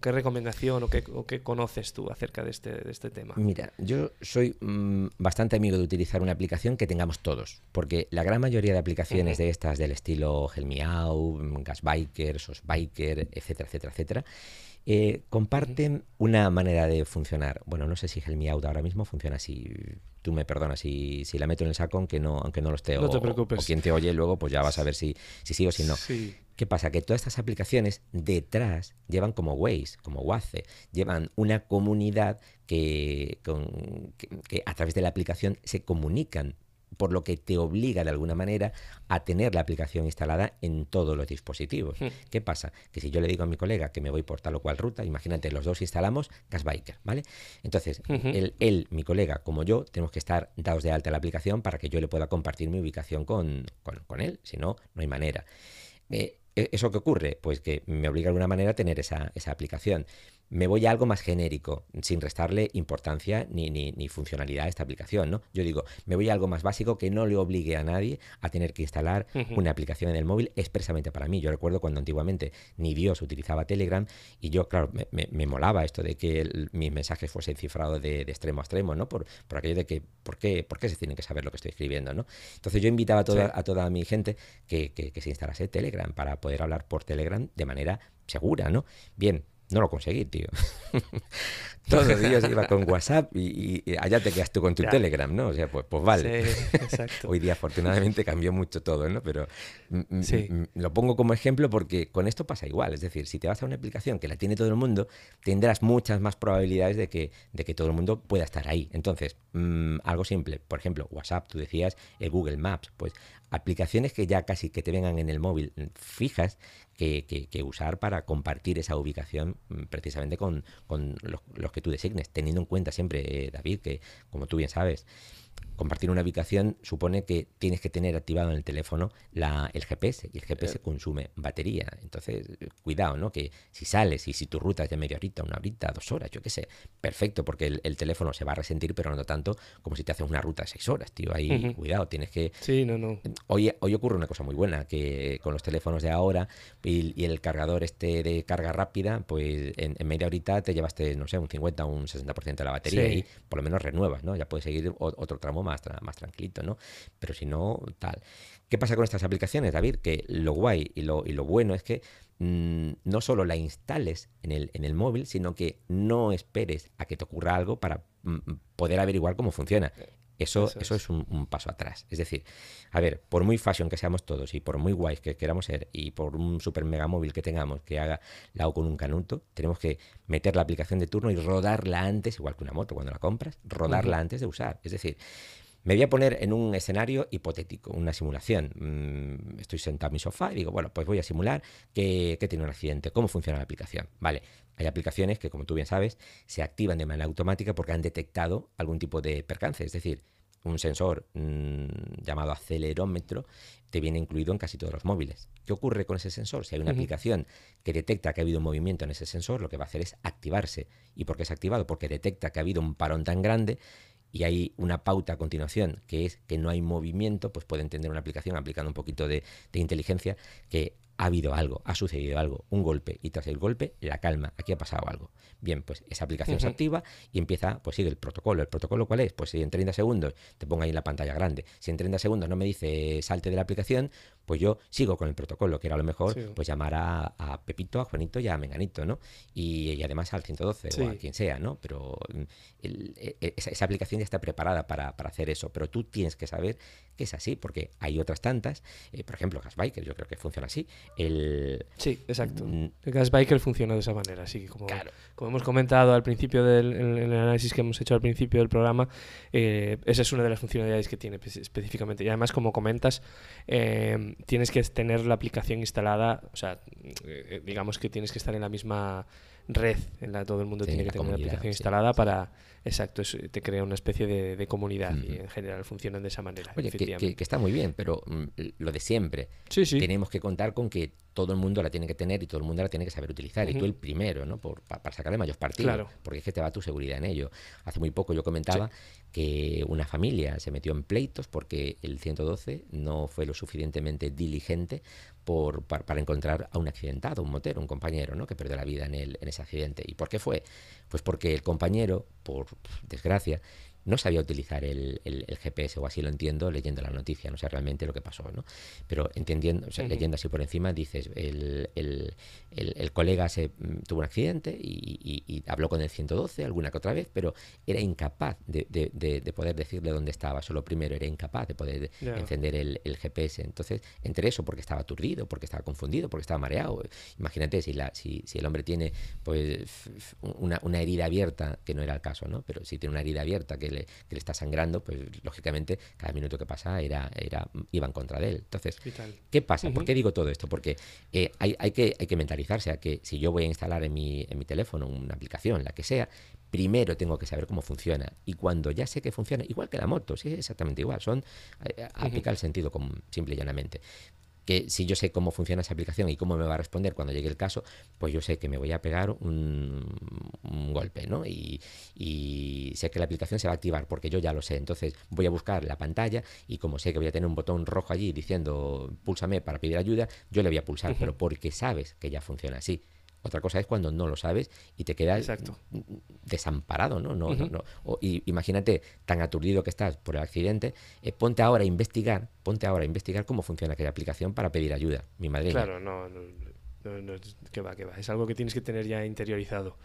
qué recomendación o qué, o qué, conoces tú acerca de este, de este tema. Mira, yo soy mm, bastante amigo de utilizar una aplicación que tengamos todos, porque la gran mayoría de aplicaciones de estas del estilo Helmiau, Gasbiker, Sosbiker, etcétera, etcétera, etcétera, eh, comparten una manera de funcionar. Bueno, no sé si Helmiau ahora mismo funciona así tú me perdonas si, si la meto en el saco aunque no, aunque no lo esté. No te preocupes. O, quien te oye luego, pues ya vas a ver si, si sí o si no. ¿Qué pasa? Que todas estas aplicaciones detrás llevan como Waze, como Waze, llevan una comunidad que, que a través de la aplicación se comunican por lo que te obliga de alguna manera a tener la aplicación instalada en todos los dispositivos. Hmm. ¿Qué pasa? Que si yo le digo a mi colega que me voy por tal o cual ruta, imagínate, los dos instalamos Gasbiker, ¿vale? Entonces, él, mi colega, como yo, tenemos que estar dados de alta la aplicación para que yo le pueda compartir mi ubicación con, él, si no, no hay manera. Eh, ¿e-, ¿Eso qué ocurre? Pues que me obliga de alguna manera a tener esa, esa aplicación me voy a algo más genérico, sin restarle importancia ni, ni, funcionalidad a esta aplicación, ¿no? Yo digo, me voy a algo más básico que no le obligue a nadie a tener que instalar una aplicación en el móvil expresamente para mí. Yo recuerdo cuando antiguamente ni Dios utilizaba Telegram y yo, claro, me, molaba esto de que mis mensajes fuesen cifrados de, extremo a extremo, ¿no? Por, por aquello de que, ¿por qué, ¿por qué se tiene que saber lo que estoy escribiendo, ¿no? Entonces yo invitaba a toda, a toda mi gente que, que, que se instalase Telegram para poder hablar por Telegram de manera segura, ¿no? Bien, no lo conseguí, tío. <laughs> Todos los días iba con WhatsApp y, allá te quedas tú con tu Telegram, ¿no? O sea, pues, pues vale. <laughs> Hoy día afortunadamente cambió mucho todo, ¿no? Pero lo pongo como ejemplo porque con esto pasa igual. Es decir, si te vas a una aplicación que la tiene todo el mundo, tendrás muchas más probabilidades de que, de que todo el mundo pueda estar ahí. Entonces, mm, algo simple. Por ejemplo, WhatsApp, tú decías, el Google Maps. Pues aplicaciones que ya casi que te vengan en el móvil fijas que, usar para compartir esa ubicación mm, precisamente con, los, que tú designes, teniendo en cuenta siempre, eh, David, que como tú bien sabes, compartir una ubicación supone que tienes que tener activado en el teléfono la, el GPS y el GPS Eh. consume batería. Entonces, cuidado, ¿no? Que si sales y si tu ruta es de media horita, una horita, dos horas, yo qué sé, perfecto, porque el, el teléfono se va a resentir, pero no tanto como si te haces una ruta de seis horas, tío. Ahí, cuidado, tienes que Sí, no, no. Hoy, hoy ocurre una cosa muy buena, que con los teléfonos de ahora y, y el cargador este de carga rápida, pues en, en media horita te llevaste, no sé, un 50 o un 60% de la batería Sí. y por lo menos renuevas, ¿no? Ya puedes seguir otro más, tra- más tranquilito, ¿no? Pero si no, tal. ¿Qué pasa con estas aplicaciones, David? Que lo guay y lo, y lo bueno es que mm, no solo la instales en el, en el móvil, sino que no esperes a que te ocurra algo para mm, poder averiguar cómo funciona. Eso, Eso eso es. un, un paso atrás. Es decir, a ver, por muy fashion que seamos todos y por muy guays que queramos ser y por un super mega móvil que tengamos que haga la O con un canuto, tenemos que meter la aplicación de turno y rodarla antes, igual que una moto cuando la compras, rodarla antes de usar. Es decir, me voy a poner en un escenario hipotético, una simulación. Mm, estoy sentado en mi sofá y digo, bueno, pues voy a simular que, que tiene un accidente. ¿Cómo funciona la aplicación? Vale, hay aplicaciones que, como tú bien sabes, se activan de manera automática porque han detectado algún tipo de percance. Es decir, un sensor mm, llamado acelerómetro te viene incluido en casi todos los móviles. ¿Qué ocurre con ese sensor? Si hay una aplicación que detecta que ha habido un movimiento en ese sensor, lo que va a hacer es activarse. ¿Y por qué es activado? Porque detecta que ha habido un parón tan grande y hay una pauta a continuación que es que no hay movimiento, pues puede entender una aplicación aplicando un poquito de, de inteligencia que ha habido algo, ha sucedido algo, un golpe y tras el golpe la calma, aquí ha pasado algo. Bien, pues esa aplicación se activa y empieza, pues sigue el protocolo. ¿El protocolo cuál es? Pues si en 30 segundos te pongo ahí en la pantalla grande, si en 30 segundos no me dice salte de la aplicación, pues yo sigo con el protocolo, que era lo mejor Sí. pues llamar a, a Pepito, a Juanito y a Menganito, ¿no? Y, y además al 112 o a quien sea, ¿no? Pero mm, el- e- e- esa, esa aplicación ya está preparada para, para hacer eso, pero tú tienes que saber que es así, porque hay otras tantas, eh, por ejemplo, Gasbiker, yo creo que funciona así. El, Sí, exacto. Mm. El Gasbiker funciona de esa manera, así que como, Claro. como hemos comentado al principio del en el análisis que hemos hecho al principio del programa, eh, esa es una de las funcionalidades que tiene pues, específicamente. Y además, como comentas, eh, tienes que tener la aplicación instalada, o sea, eh, digamos que tienes que estar en la misma red, en la todo el mundo Sí, tiene que tener la aplicación instalada sí. para, exacto, eso te crea una especie de, de comunidad y en general funcionan de esa manera. Oye, que, que- efectivamente. que está muy bien, pero mm, lo de siempre. sí, sí. Tenemos que contar con que todo el mundo la tiene que tener y todo el mundo la tiene que saber utilizar. Y tú el primero, ¿no? Por, pa- para sacarle mayor partido. Claro. Porque es que te va tu seguridad en ello. Hace muy poco yo comentaba que una familia se metió en pleitos porque el 112 no fue lo suficientemente diligente por, pa- para, encontrar a un accidentado, un motero, un compañero, ¿no? Que perdió la vida en, en ese accidente. ¿Y por qué fue? Pues porque el compañero, por desgracia, no sabía utilizar el, el- el GPS, o así lo entiendo leyendo la noticia, no sé realmente lo que pasó, ¿no? Pero entendiendo, o sea, Ujú. leyendo así por encima, dices, el, el- colega se mm, tuvo un accidente y, y- y habló con el 112 alguna que otra vez, pero era incapaz de, de- de- de poder decirle dónde estaba, solo primero era incapaz de poder encender el, el GPS. Entonces, entre eso, porque estaba aturdido, porque estaba confundido, porque estaba mareado, imagínate si, la, si, si el hombre tiene pues una, una herida abierta, que no era el caso, ¿no? Pero si tiene una herida abierta que le, que le está sangrando, pues lógicamente cada minuto que pasa era, era, iba en contra de él. Entonces. ¿Qué pasa? ¿Por qué digo todo esto? Porque eh, hay, hay que, hay que mentalizarse a que si yo voy a instalar en mi, en mi teléfono una aplicación, la que sea, primero tengo que saber cómo funciona. Y cuando ya sé que funciona, igual que la moto, sí, exactamente igual, son eh, aplica el sentido común, simple y llanamente. Que si yo sé cómo funciona esa aplicación y cómo me va a responder cuando llegue el caso, pues yo sé que me voy a pegar un, un golpe, ¿no? Y, y sé que la aplicación se va a activar porque yo ya lo sé. Entonces voy a buscar la pantalla y como sé que voy a tener un botón rojo allí diciendo púlsame para pedir ayuda, yo le voy a pulsar, pero porque sabes que ya funciona así. Otra cosa es cuando no lo sabes y te quedas Exacto. desamparado, ¿no? no, no, no. O- y imagínate, tan aturdido que estás por el accidente, eh, ponte ahora a investigar, ponte ahora a investigar cómo funciona aquella aplicación para pedir ayuda. Mi madre. Claro, no, no, no, no, que va, que va. Es algo que tienes que tener ya interiorizado,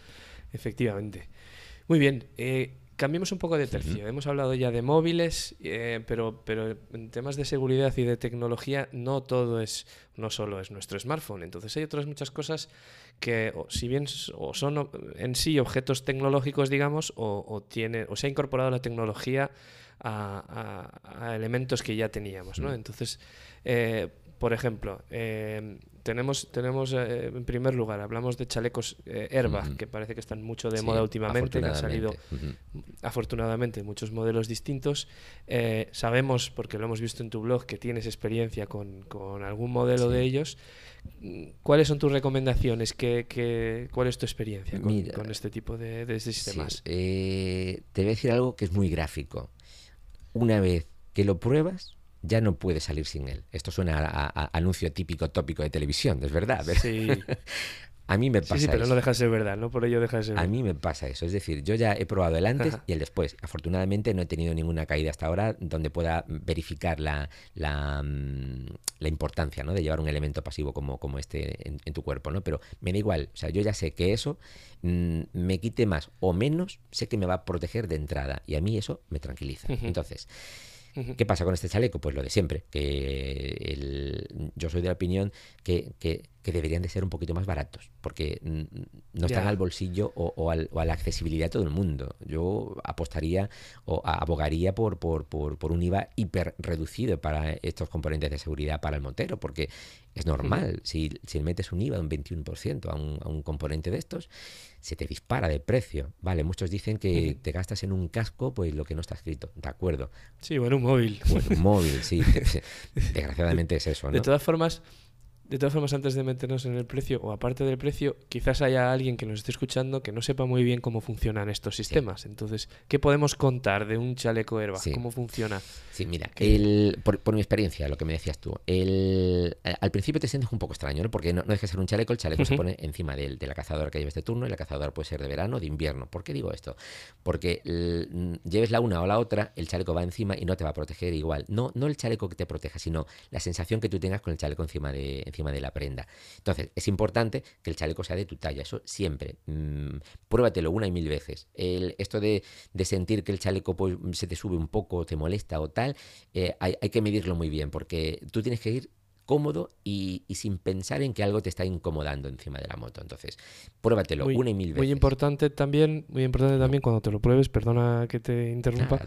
efectivamente. Muy bien, eh, cambiemos un poco de tercio. Hemos hablado ya de móviles, eh, pero, pero en temas de seguridad y de tecnología no todo es, no solo es nuestro smartphone. Entonces hay otras muchas cosas que, o si bien o son en sí objetos tecnológicos, digamos, o, o tiene, o se ha incorporado la tecnología a, a- a elementos que ya teníamos, ¿no? Entonces, eh, por ejemplo, eh, tenemos, tenemos eh, en primer lugar, hablamos de chalecos eh, airbag, que parece que están mucho de moda últimamente, que han salido afortunadamente muchos modelos distintos. Eh, sabemos, porque lo hemos visto en tu blog, que tienes experiencia con, algún modelo de ellos. ¿Cuáles son tus recomendaciones? ¿Qué, cuál es tu experiencia con, este tipo de, de sistemas? te voy a decir algo que es muy gráfico. Una vez que lo pruebas, ya no puede salir sin él. Esto suena a, anuncio típico, tópico de televisión, es verdad. Sí. <laughs> a mí me pasa sí, sí, pero no deja de ser verdad, ¿no? Por ello deja de ser A mí me pasa eso. Es decir, yo ya he probado el antes y el después. Afortunadamente no he tenido ninguna caída hasta ahora donde pueda verificar la, la, mm, importancia ¿no? de llevar un elemento pasivo como, como este en, tu cuerpo, ¿no? Pero me da igual. O sea, yo ya sé que eso mm, me quite más o menos, sé que me va a proteger de entrada. Y a mí eso me tranquiliza. Entonces... ¿Qué pasa con este chaleco? Pues lo de siempre, que yo soy de la opinión que, deberían de ser un poquito más baratos, porque no están al bolsillo o, a la accesibilidad de todo el mundo. Yo apostaría o abogaría por, por, un IVA hiper reducido para estos componentes de seguridad para el montero, porque es normal, si, si metes un IVA de un 21% a un, a un componente de estos, se te dispara de precio. Vale, muchos dicen que te gastas en un casco pues lo que no está escrito. De acuerdo. Sí, bueno, un móvil. Bueno, un móvil, sí. <laughs> Desgraciadamente es eso, ¿no? De todas formas, de todas formas, antes de meternos en el precio o aparte del precio, quizás haya alguien que nos esté escuchando que no sepa muy bien cómo funcionan estos sistemas. Entonces, ¿qué podemos contar de un chaleco airbag? ¿Cómo funciona? Sí, mira, el, por, mi experiencia, lo que me decías tú, el, al principio te sientes un poco extraño, ¿no? Porque no, no deja de ser un chaleco, el chaleco se pone encima de, de, la cazadora que lleves de turno y la cazadora puede ser de verano o de invierno. ¿Por qué digo esto? Porque lleves la una o la otra, el chaleco va encima y no te va a proteger igual. No, no el chaleco que te proteja, sino la sensación que tú tengas con el chaleco encima de, encima de la prenda. Entonces, es importante que el chaleco sea de tu talla, eso siempre. Mm, pruébatelo una y mil veces. El, esto de, sentir que el chaleco pues, se te sube un poco, te molesta o tal, eh, hay, que medirlo muy bien, porque tú tienes que ir cómodo y, sin pensar en que algo te está incomodando encima de la moto. Entonces, pruébatelo una y mil veces. Muy importante también, muy importante también cuando te lo pruebes, perdona que te interrumpa,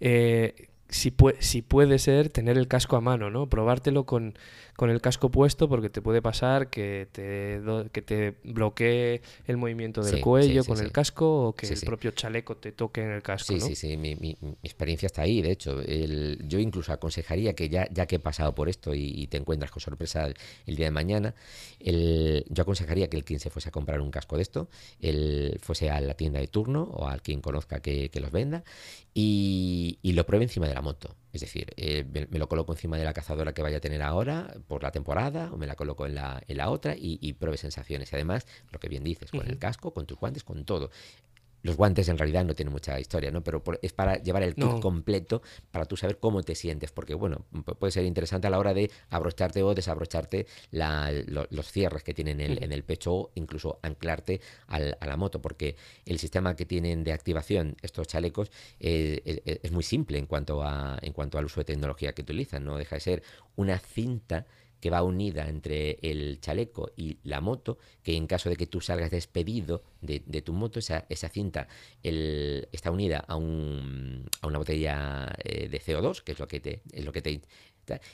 eh, si, si puede ser tener el casco a mano, ¿no? Probártelo con, con el casco puesto porque te puede pasar que te, que te bloquee el movimiento del cuello con el casco o que el propio chaleco te toque en el casco. Sí, sí, sí, mi, mi, experiencia está ahí. De hecho, el, yo incluso aconsejaría que ya, ya que he pasado por esto y, te encuentras con sorpresa el, día de mañana, el, yo aconsejaría que el quien se fuese a comprar un casco de esto, el, fuese a la tienda de turno o al quien conozca que, que los venda y, y lo pruebe encima de la moto. Es decir, eh, me, lo coloco encima de la cazadora que vaya a tener ahora por la temporada, o me la coloco en la, en la otra y, y pruebe sensaciones. Y además, lo que bien dices, con el casco, con tus guantes, con todo. Los guantes en realidad no tienen mucha historia, ¿no? Pero es para llevar el kit completo para tú saber cómo te sientes, porque bueno, puede ser interesante a la hora de abrocharte o desabrocharte los cierres que tienen en el pecho o incluso anclarte a la moto, porque el sistema que tienen de activación estos chalecos eh, es, muy simple en cuanto, a, en cuanto al uso de tecnología que utilizan, no deja de ser una cinta que va unida entre el chaleco y la moto, que en caso de que tú salgas despedido de, tu moto, esa, cinta está unida a, un, a una botella eh, de CO2, que es lo que te, es lo que te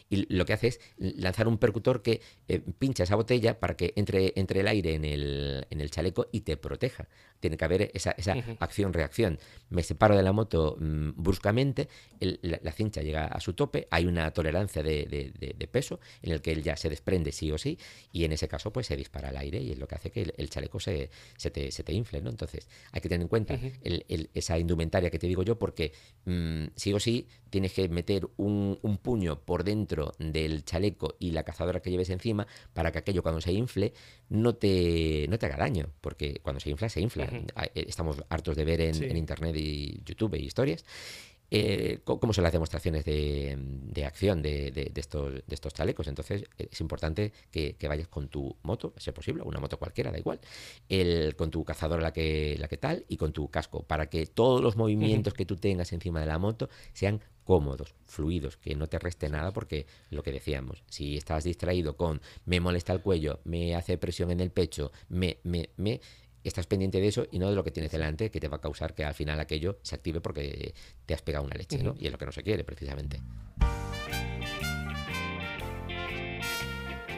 y lo que hace es lanzar un percutor que eh, pincha esa botella para que entre, entre el aire en el, en el chaleco y te proteja. Tiene que haber esa, esa acción-reacción. Me separo de la moto mm, bruscamente, la, cincha llega a su tope, hay una tolerancia de, de, peso en el que él ya se desprende sí o sí, y en ese caso pues se dispara al aire y es lo que hace que el, chaleco se, se, te, se, te, infle. ¿no? Entonces hay que tener en cuenta esa indumentaria que te digo yo porque mm, sí o sí tienes que meter un, un puño por dentro del chaleco y la cazadora que lleves encima para que aquello cuando se infle no te, no te haga daño, porque cuando se infla, se infla. Eh, estamos hartos de ver en, Internet y YouTube y historias. Eh, cómo son las demostraciones de, de acción de, de, estos, de estos chalecos. Entonces es importante que, vayas con tu moto, si es posible, una moto cualquiera, da igual, el, con tu cazadora la que, la que tal y con tu casco, para que todos los movimientos que tú tengas encima de la moto sean cómodos, fluidos, que no te reste nada porque lo que decíamos, si estás distraído con me molesta el cuello, me hace presión en el pecho, me, me, me, estás pendiente de eso y no de lo que tienes delante que te va a causar que al final aquello se active porque te has pegado una leche, ¿no? Y es lo que no se quiere precisamente.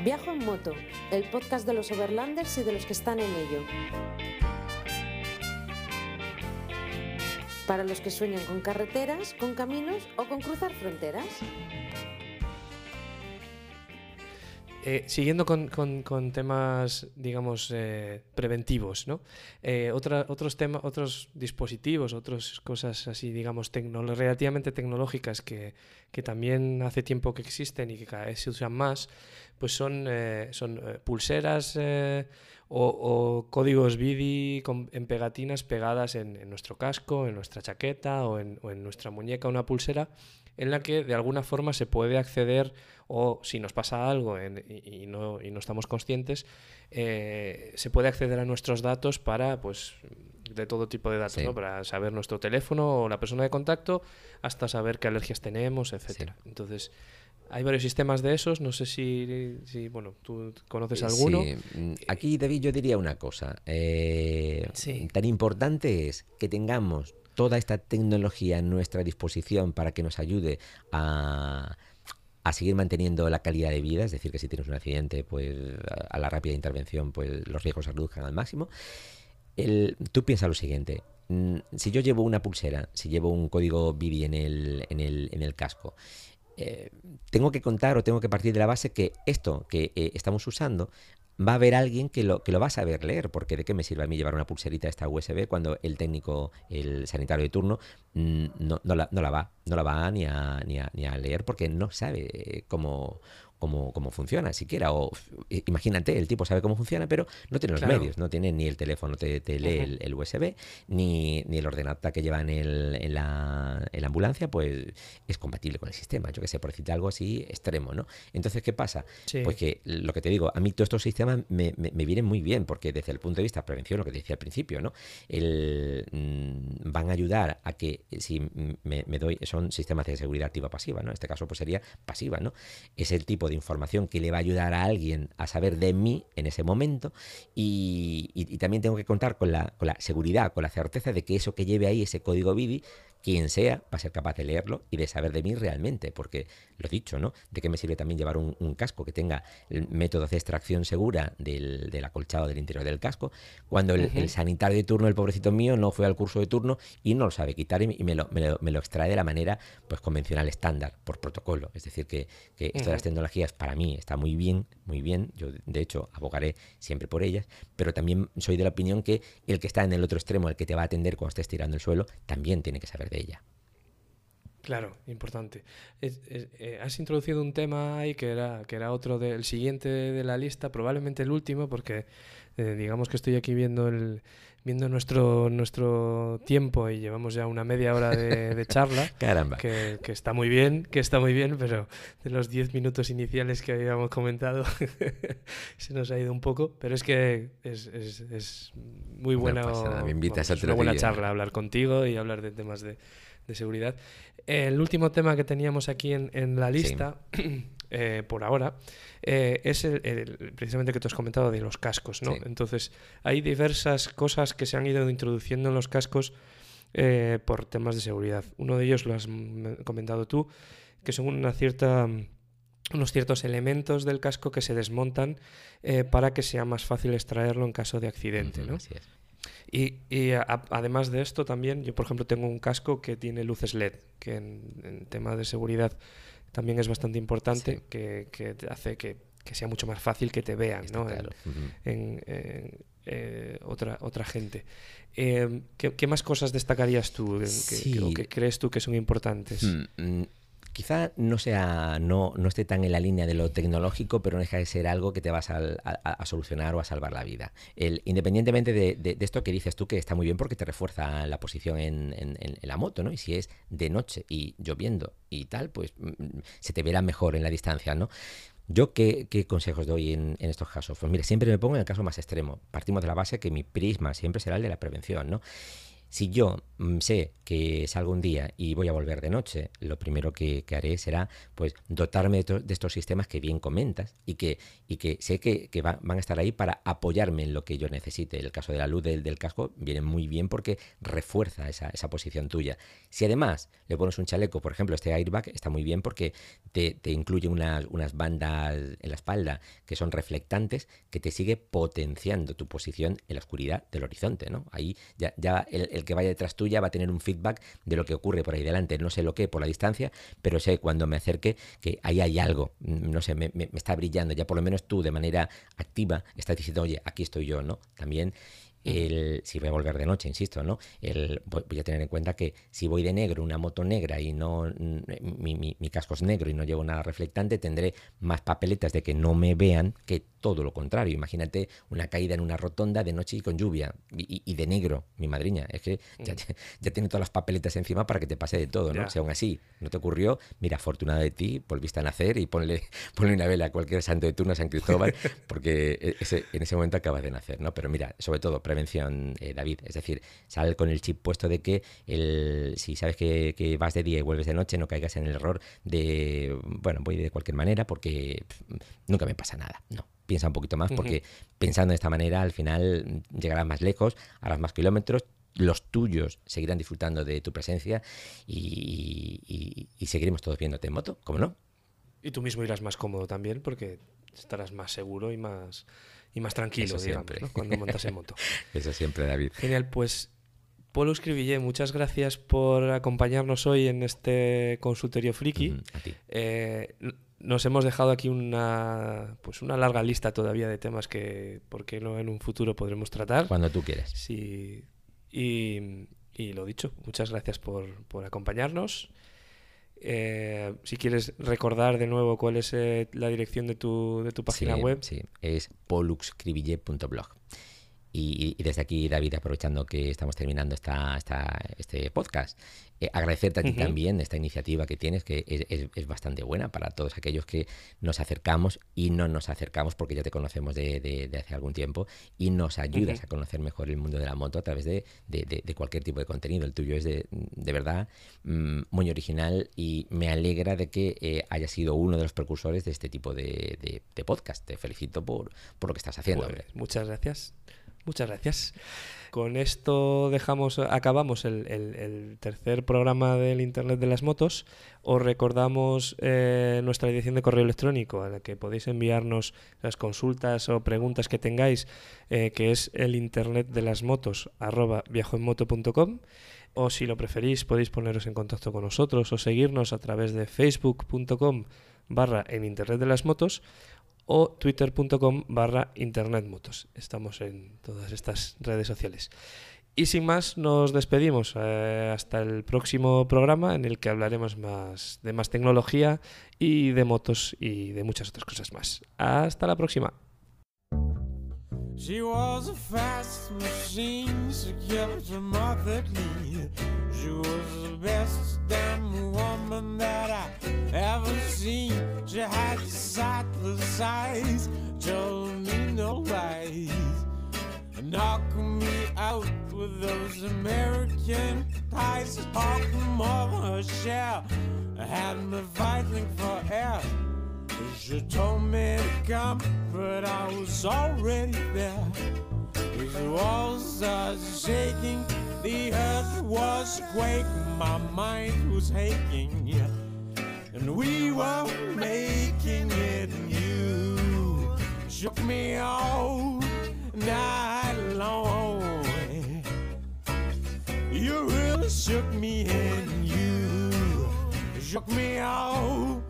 Viajo en moto, el podcast de los overlanders y de los que están en ello. Para los que sueñan con carreteras, con caminos o con cruzar fronteras. Eh, siguiendo con, con- con temas, digamos, eh, preventivos, ¿no? Eh, otra- otros temas, otros dispositivos, otras cosas así, digamos, tecno- relativamente tecnológicas que, que también hace tiempo que existen y que cada vez se usan más, pues son, eh, son eh, pulseras eh, o, o códigos BIDI con- en pegatinas pegadas en, en nuestro casco, en nuestra chaqueta o en, o en nuestra muñeca, una pulsera en la que de alguna forma se puede acceder o si nos pasa algo en- y, y no, y no estamos conscientes, eh, se puede acceder a nuestros datos para, pues, de todo tipo de datos, Sí. ¿no? Para saber nuestro teléfono o la persona de contacto, hasta saber qué alergias tenemos, etcétera. Entonces, hay varios sistemas de esos, no sé si, si bueno, tú conoces alguno. Sí, mm, Aquí, David, yo diría una cosa. eh, Sí. Tan importante es que tengamos toda esta tecnología a nuestra disposición para que nos ayude a, a seguir manteniendo la calidad de vida, es decir, que si tienes un accidente, pues a, la rápida intervención, pues los riesgos se reduzcan al máximo. Tú piensa lo siguiente. mm, Si yo llevo una pulsera, si llevo un código BIDI en el, en el, en el casco, eh, tengo que contar o tengo que partir de la base que esto que eh, estamos usando va a haber alguien que lo, que lo va a saber leer, porque de qué me sirve a mí llevar una pulserita esta USB cuando el técnico, el sanitario de turno, mm, no, no la, no la va, no la va ni a, ni a, ni a leer porque no sabe eh, cómo, cómo, cómo funciona siquiera. O imagínate, el tipo sabe cómo funciona, pero no tiene los Claro. medios, no tiene ni el teléfono, te, te lee el, el USB, ni, ni el ordenador que lleva en, el, en, la, en la ambulancia, pues es compatible con el sistema. Yo que sé, por decirte algo así extremo, ¿no? Entonces, ¿qué pasa? Sí. Pues que lo que te digo, a mí todos estos sistemas me, me- me vienen muy bien, porque desde el punto de vista de prevención, lo que te decía al principio, ¿no? El, mm, van a ayudar a que eh, si me, me doy, son sistemas de seguridad activa pasiva, ¿no? En este caso, pues sería pasiva, ¿no? Es el tipo de información que le va a ayudar a alguien a saber de mí en ese momento y, también tengo que contar con la, con la seguridad, con la certeza de que eso que lleve ahí, ese código BIDI, quien sea va a ser capaz de leerlo y de saber de mí realmente, porque lo dicho, ¿no? ¿De qué me sirve también llevar un, un casco que tenga el método de extracción segura del, del acolchado del interior del casco, cuando el, el sanitario de turno, el pobrecito mío, no fue al curso de turno y no lo sabe quitar y, y me, lo, me lo- me lo extrae de la manera pues convencional estándar, por protocolo. Es decir, que, que esto de las tecnologías para mí está muy bien, muy bien. Yo, de hecho, abogaré siempre por ellas, pero también soy de la opinión que el que está en el otro extremo, el que te va a atender cuando estés tirando el suelo, también tiene que saber de ella. Claro, importante. Eh, has introducido un tema ahí que era, que era otro del siguiente de la lista, probablemente el último, porque eh, digamos que estoy aquí viendo el viendo nuestro nuestro tiempo y llevamos ya una media hora de, de charla. <laughs> Caramba. Que, que está muy bien, que está muy bien, pero de los 10 minutos iniciales que habíamos comentado <laughs> se nos ha ido un poco, pero es que es, es- es muy No buena, pasa nada, me invitas a una buena charla hablar contigo y hablar de temas de, de seguridad. El último tema que teníamos aquí en, en la lista, <clears throat> eh, por ahora, eh, es el, el- precisamente que tú has comentado de los cascos, ¿no? Sí. Entonces, hay diversas cosas que se han ido introduciendo en los cascos eh, por temas de seguridad. Uno de ellos lo has comentado tú, que son una cierta unos ciertos elementos del casco que se desmontan para que sea más fácil extraerlo en caso de accidente, ¿no? así es. Y, y a- además de esto también, yo por ejemplo tengo un casco que tiene luces LED, que en, en tema de seguridad también es bastante importante, Sí. que, que hace que, que sea mucho más fácil que te vean, Está ¿no? claro. En- Ujú. en, en, eh, otra, otra gente. Eh, ¿qué, qué más cosas destacarías tú que- que- o Sí. que crees tú que son importantes? Mm, mm, Quizá no sea, no, no esté tan en la línea de lo tecnológico, pero no deja de ser algo que te vas a, solucionar o a salvar la vida. Independientemente de, esto que dices tú, que está muy bien porque te refuerza la posición en, la moto, ¿no? Y si es de noche y lloviendo y tal, pues mm, se te verá mejor en la distancia, ¿no? ¿Yo qué, qué consejos doy en, en estos casos? Pues mire, siempre me pongo en el caso más extremo. Partimos de la base que mi prisma siempre será el de la prevención, ¿no? Si yo mm, sé que salgo un día y voy a volver de noche, lo primero que, haré será pues dotarme de, to- de estos sistemas que bien comentas y que, y que sé que, que va- van a estar ahí para apoyarme en lo que yo necesite. El caso de la luz del, del casco viene muy bien porque refuerza esa, esa posición tuya. Si además le pones un chaleco, por ejemplo, este airbag está muy bien porque te, te incluye unas, unas bandas en la espalda que son reflectantes que te sigue potenciando tu posición en la oscuridad del horizonte, ¿no? Ahí ya, ya el, el que vaya detrás tuya va a tener un feedback de lo que ocurre por ahí delante. No sé lo que por la distancia, pero sé cuando me acerque que ahí hay algo, mm, no sé, me, me- me está brillando. Ya por lo menos tú de manera activa estás diciendo, oye, aquí estoy yo, ¿no? También el, si voy a volver de noche, insisto, ¿no? El, voy a tener en cuenta que si voy de negro, una moto negra y no mm, mi- mi casco es negro y no llevo nada reflectante, tendré más papeletas de que no me vean que todo lo contrario. Imagínate una caída en una rotonda de noche y con lluvia y, de negro, mi madriña. Es que ya, ya tiene todas las papeletas encima para que te pase de todo, ¿no? Ya. Si aún así no te ocurrió, mira, afortunada de ti, volviste a nacer y ponle, <laughs> ponle una vela a cualquier santo de turno a San Cristóbal, <laughs> porque e- ese- en ese momento acabas de nacer, ¿no? Pero mira, sobre todo, prevención, eh, David. Es decir, sal con el chip puesto de que el, si sabes que, que vas de día y vuelves de noche, no caigas en el error de, bueno, voy de cualquier manera porque pff, nunca me pasa nada. No. Piensa un poquito más porque pensando de esta manera al final mm, llegarás más lejos, harás más kilómetros, los tuyos seguirán disfrutando de tu presencia y, y- y seguiremos todos viéndote en moto, ¿cómo no? Y tú mismo irás más cómodo también porque estarás más seguro y más, y más tranquilo, Eso digamos, siempre. ¿no? cuando montas en moto. <laughs> Eso siempre, David. Genial, pues Polo Escribillé, muchas gracias por acompañarnos hoy en este consultorio friki. Mm, a ti. Eh, nos hemos dejado aquí una, pues una larga lista todavía de temas que, ¿por qué no en un futuro podremos tratar? Cuando tú quieras. Sí, y, y lo dicho, muchas gracias por, por acompañarnos. Eh, si quieres recordar de nuevo cuál es eh, la dirección de tu, de tu página Sí, web. Sí, es poluxcribille.blog. Y, y desde aquí, David, aprovechando que estamos terminando esta, esta- este podcast, eh, agradecerte a ti Ujú. también esta iniciativa que tienes, que es, es- es bastante buena para todos aquellos que nos acercamos y no nos acercamos porque ya te conocemos de, de- de hace algún tiempo y nos ayudas a conocer mejor el mundo de la moto a través de, de- cualquier tipo de contenido. El tuyo es de, de verdad mm, muy original y me alegra de que eh, hayas sido uno de los precursores de este tipo de, podcast. Te felicito por, por lo que estás haciendo. Pues, muchas gracias. Muchas gracias. Con esto dejamos, acabamos el, tercer programa del Internet de las Motos. Os recordamos eh, nuestra dirección de correo electrónico a la que podéis enviarnos las consultas o preguntas que tengáis, eh, que es el Internet de las Motos arroba viajoenmoto.com. O si lo preferís, podéis poneros en contacto con nosotros o seguirnos a través de facebook.com barra en Internet de las Motos o twitter.com barra internetmotos. Estamos en todas estas redes sociales. Y sin más, nos despedimos eh, hasta el próximo programa en el que hablaremos más de más tecnología y de motos y de muchas otras cosas más. Hasta la próxima. She was a fast machine, she kept her mother clean. She was the best damn woman that I ever seen. She had sightless eyes, told me no lies. Knock me out with those American ties, talking than her share. Had me fighting for air. She told me to come, but I was already there. The walls are shaking, the earth was quaking, my mind was aching, and we were making it. And you shook me all night long. You really shook me, and you shook me all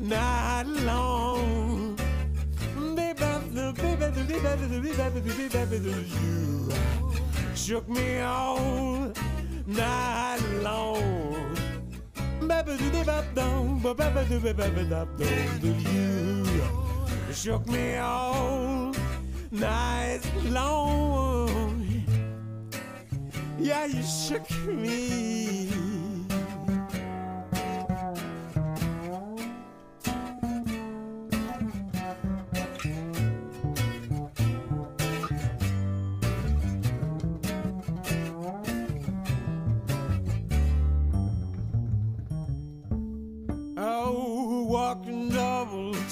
night long. You shook me all night long. You shook me all night long. Yeah, you shook me.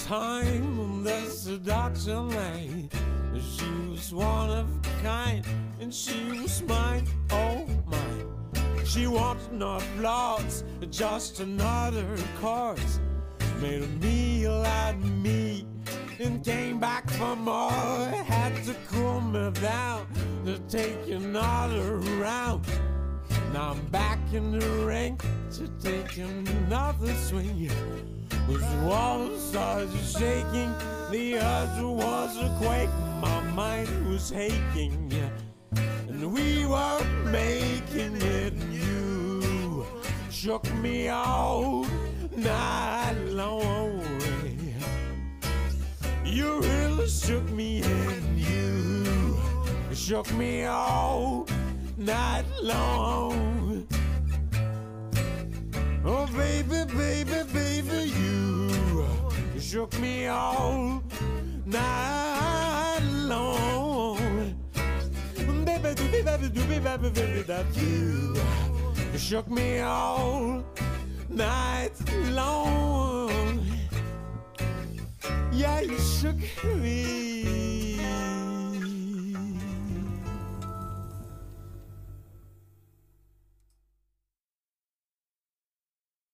Time the seduction lane. She was one of a kind, and she was mine, oh mine. She wants no applause, just another chorus. made a meal out of me, and came back for more. Had to cool me down to take another round. Now I'm back in the ring to take another swing. Was walls started shaking, the earth was a quake, my mind was aching, and we were making it. You shook me all night long. You really shook me, and you shook me all night long. Oh, baby, baby, baby, you shook me all night long. Baby, doobie, baby, doobie, baby, baby, that you shook me all night long. Yeah, you shook me.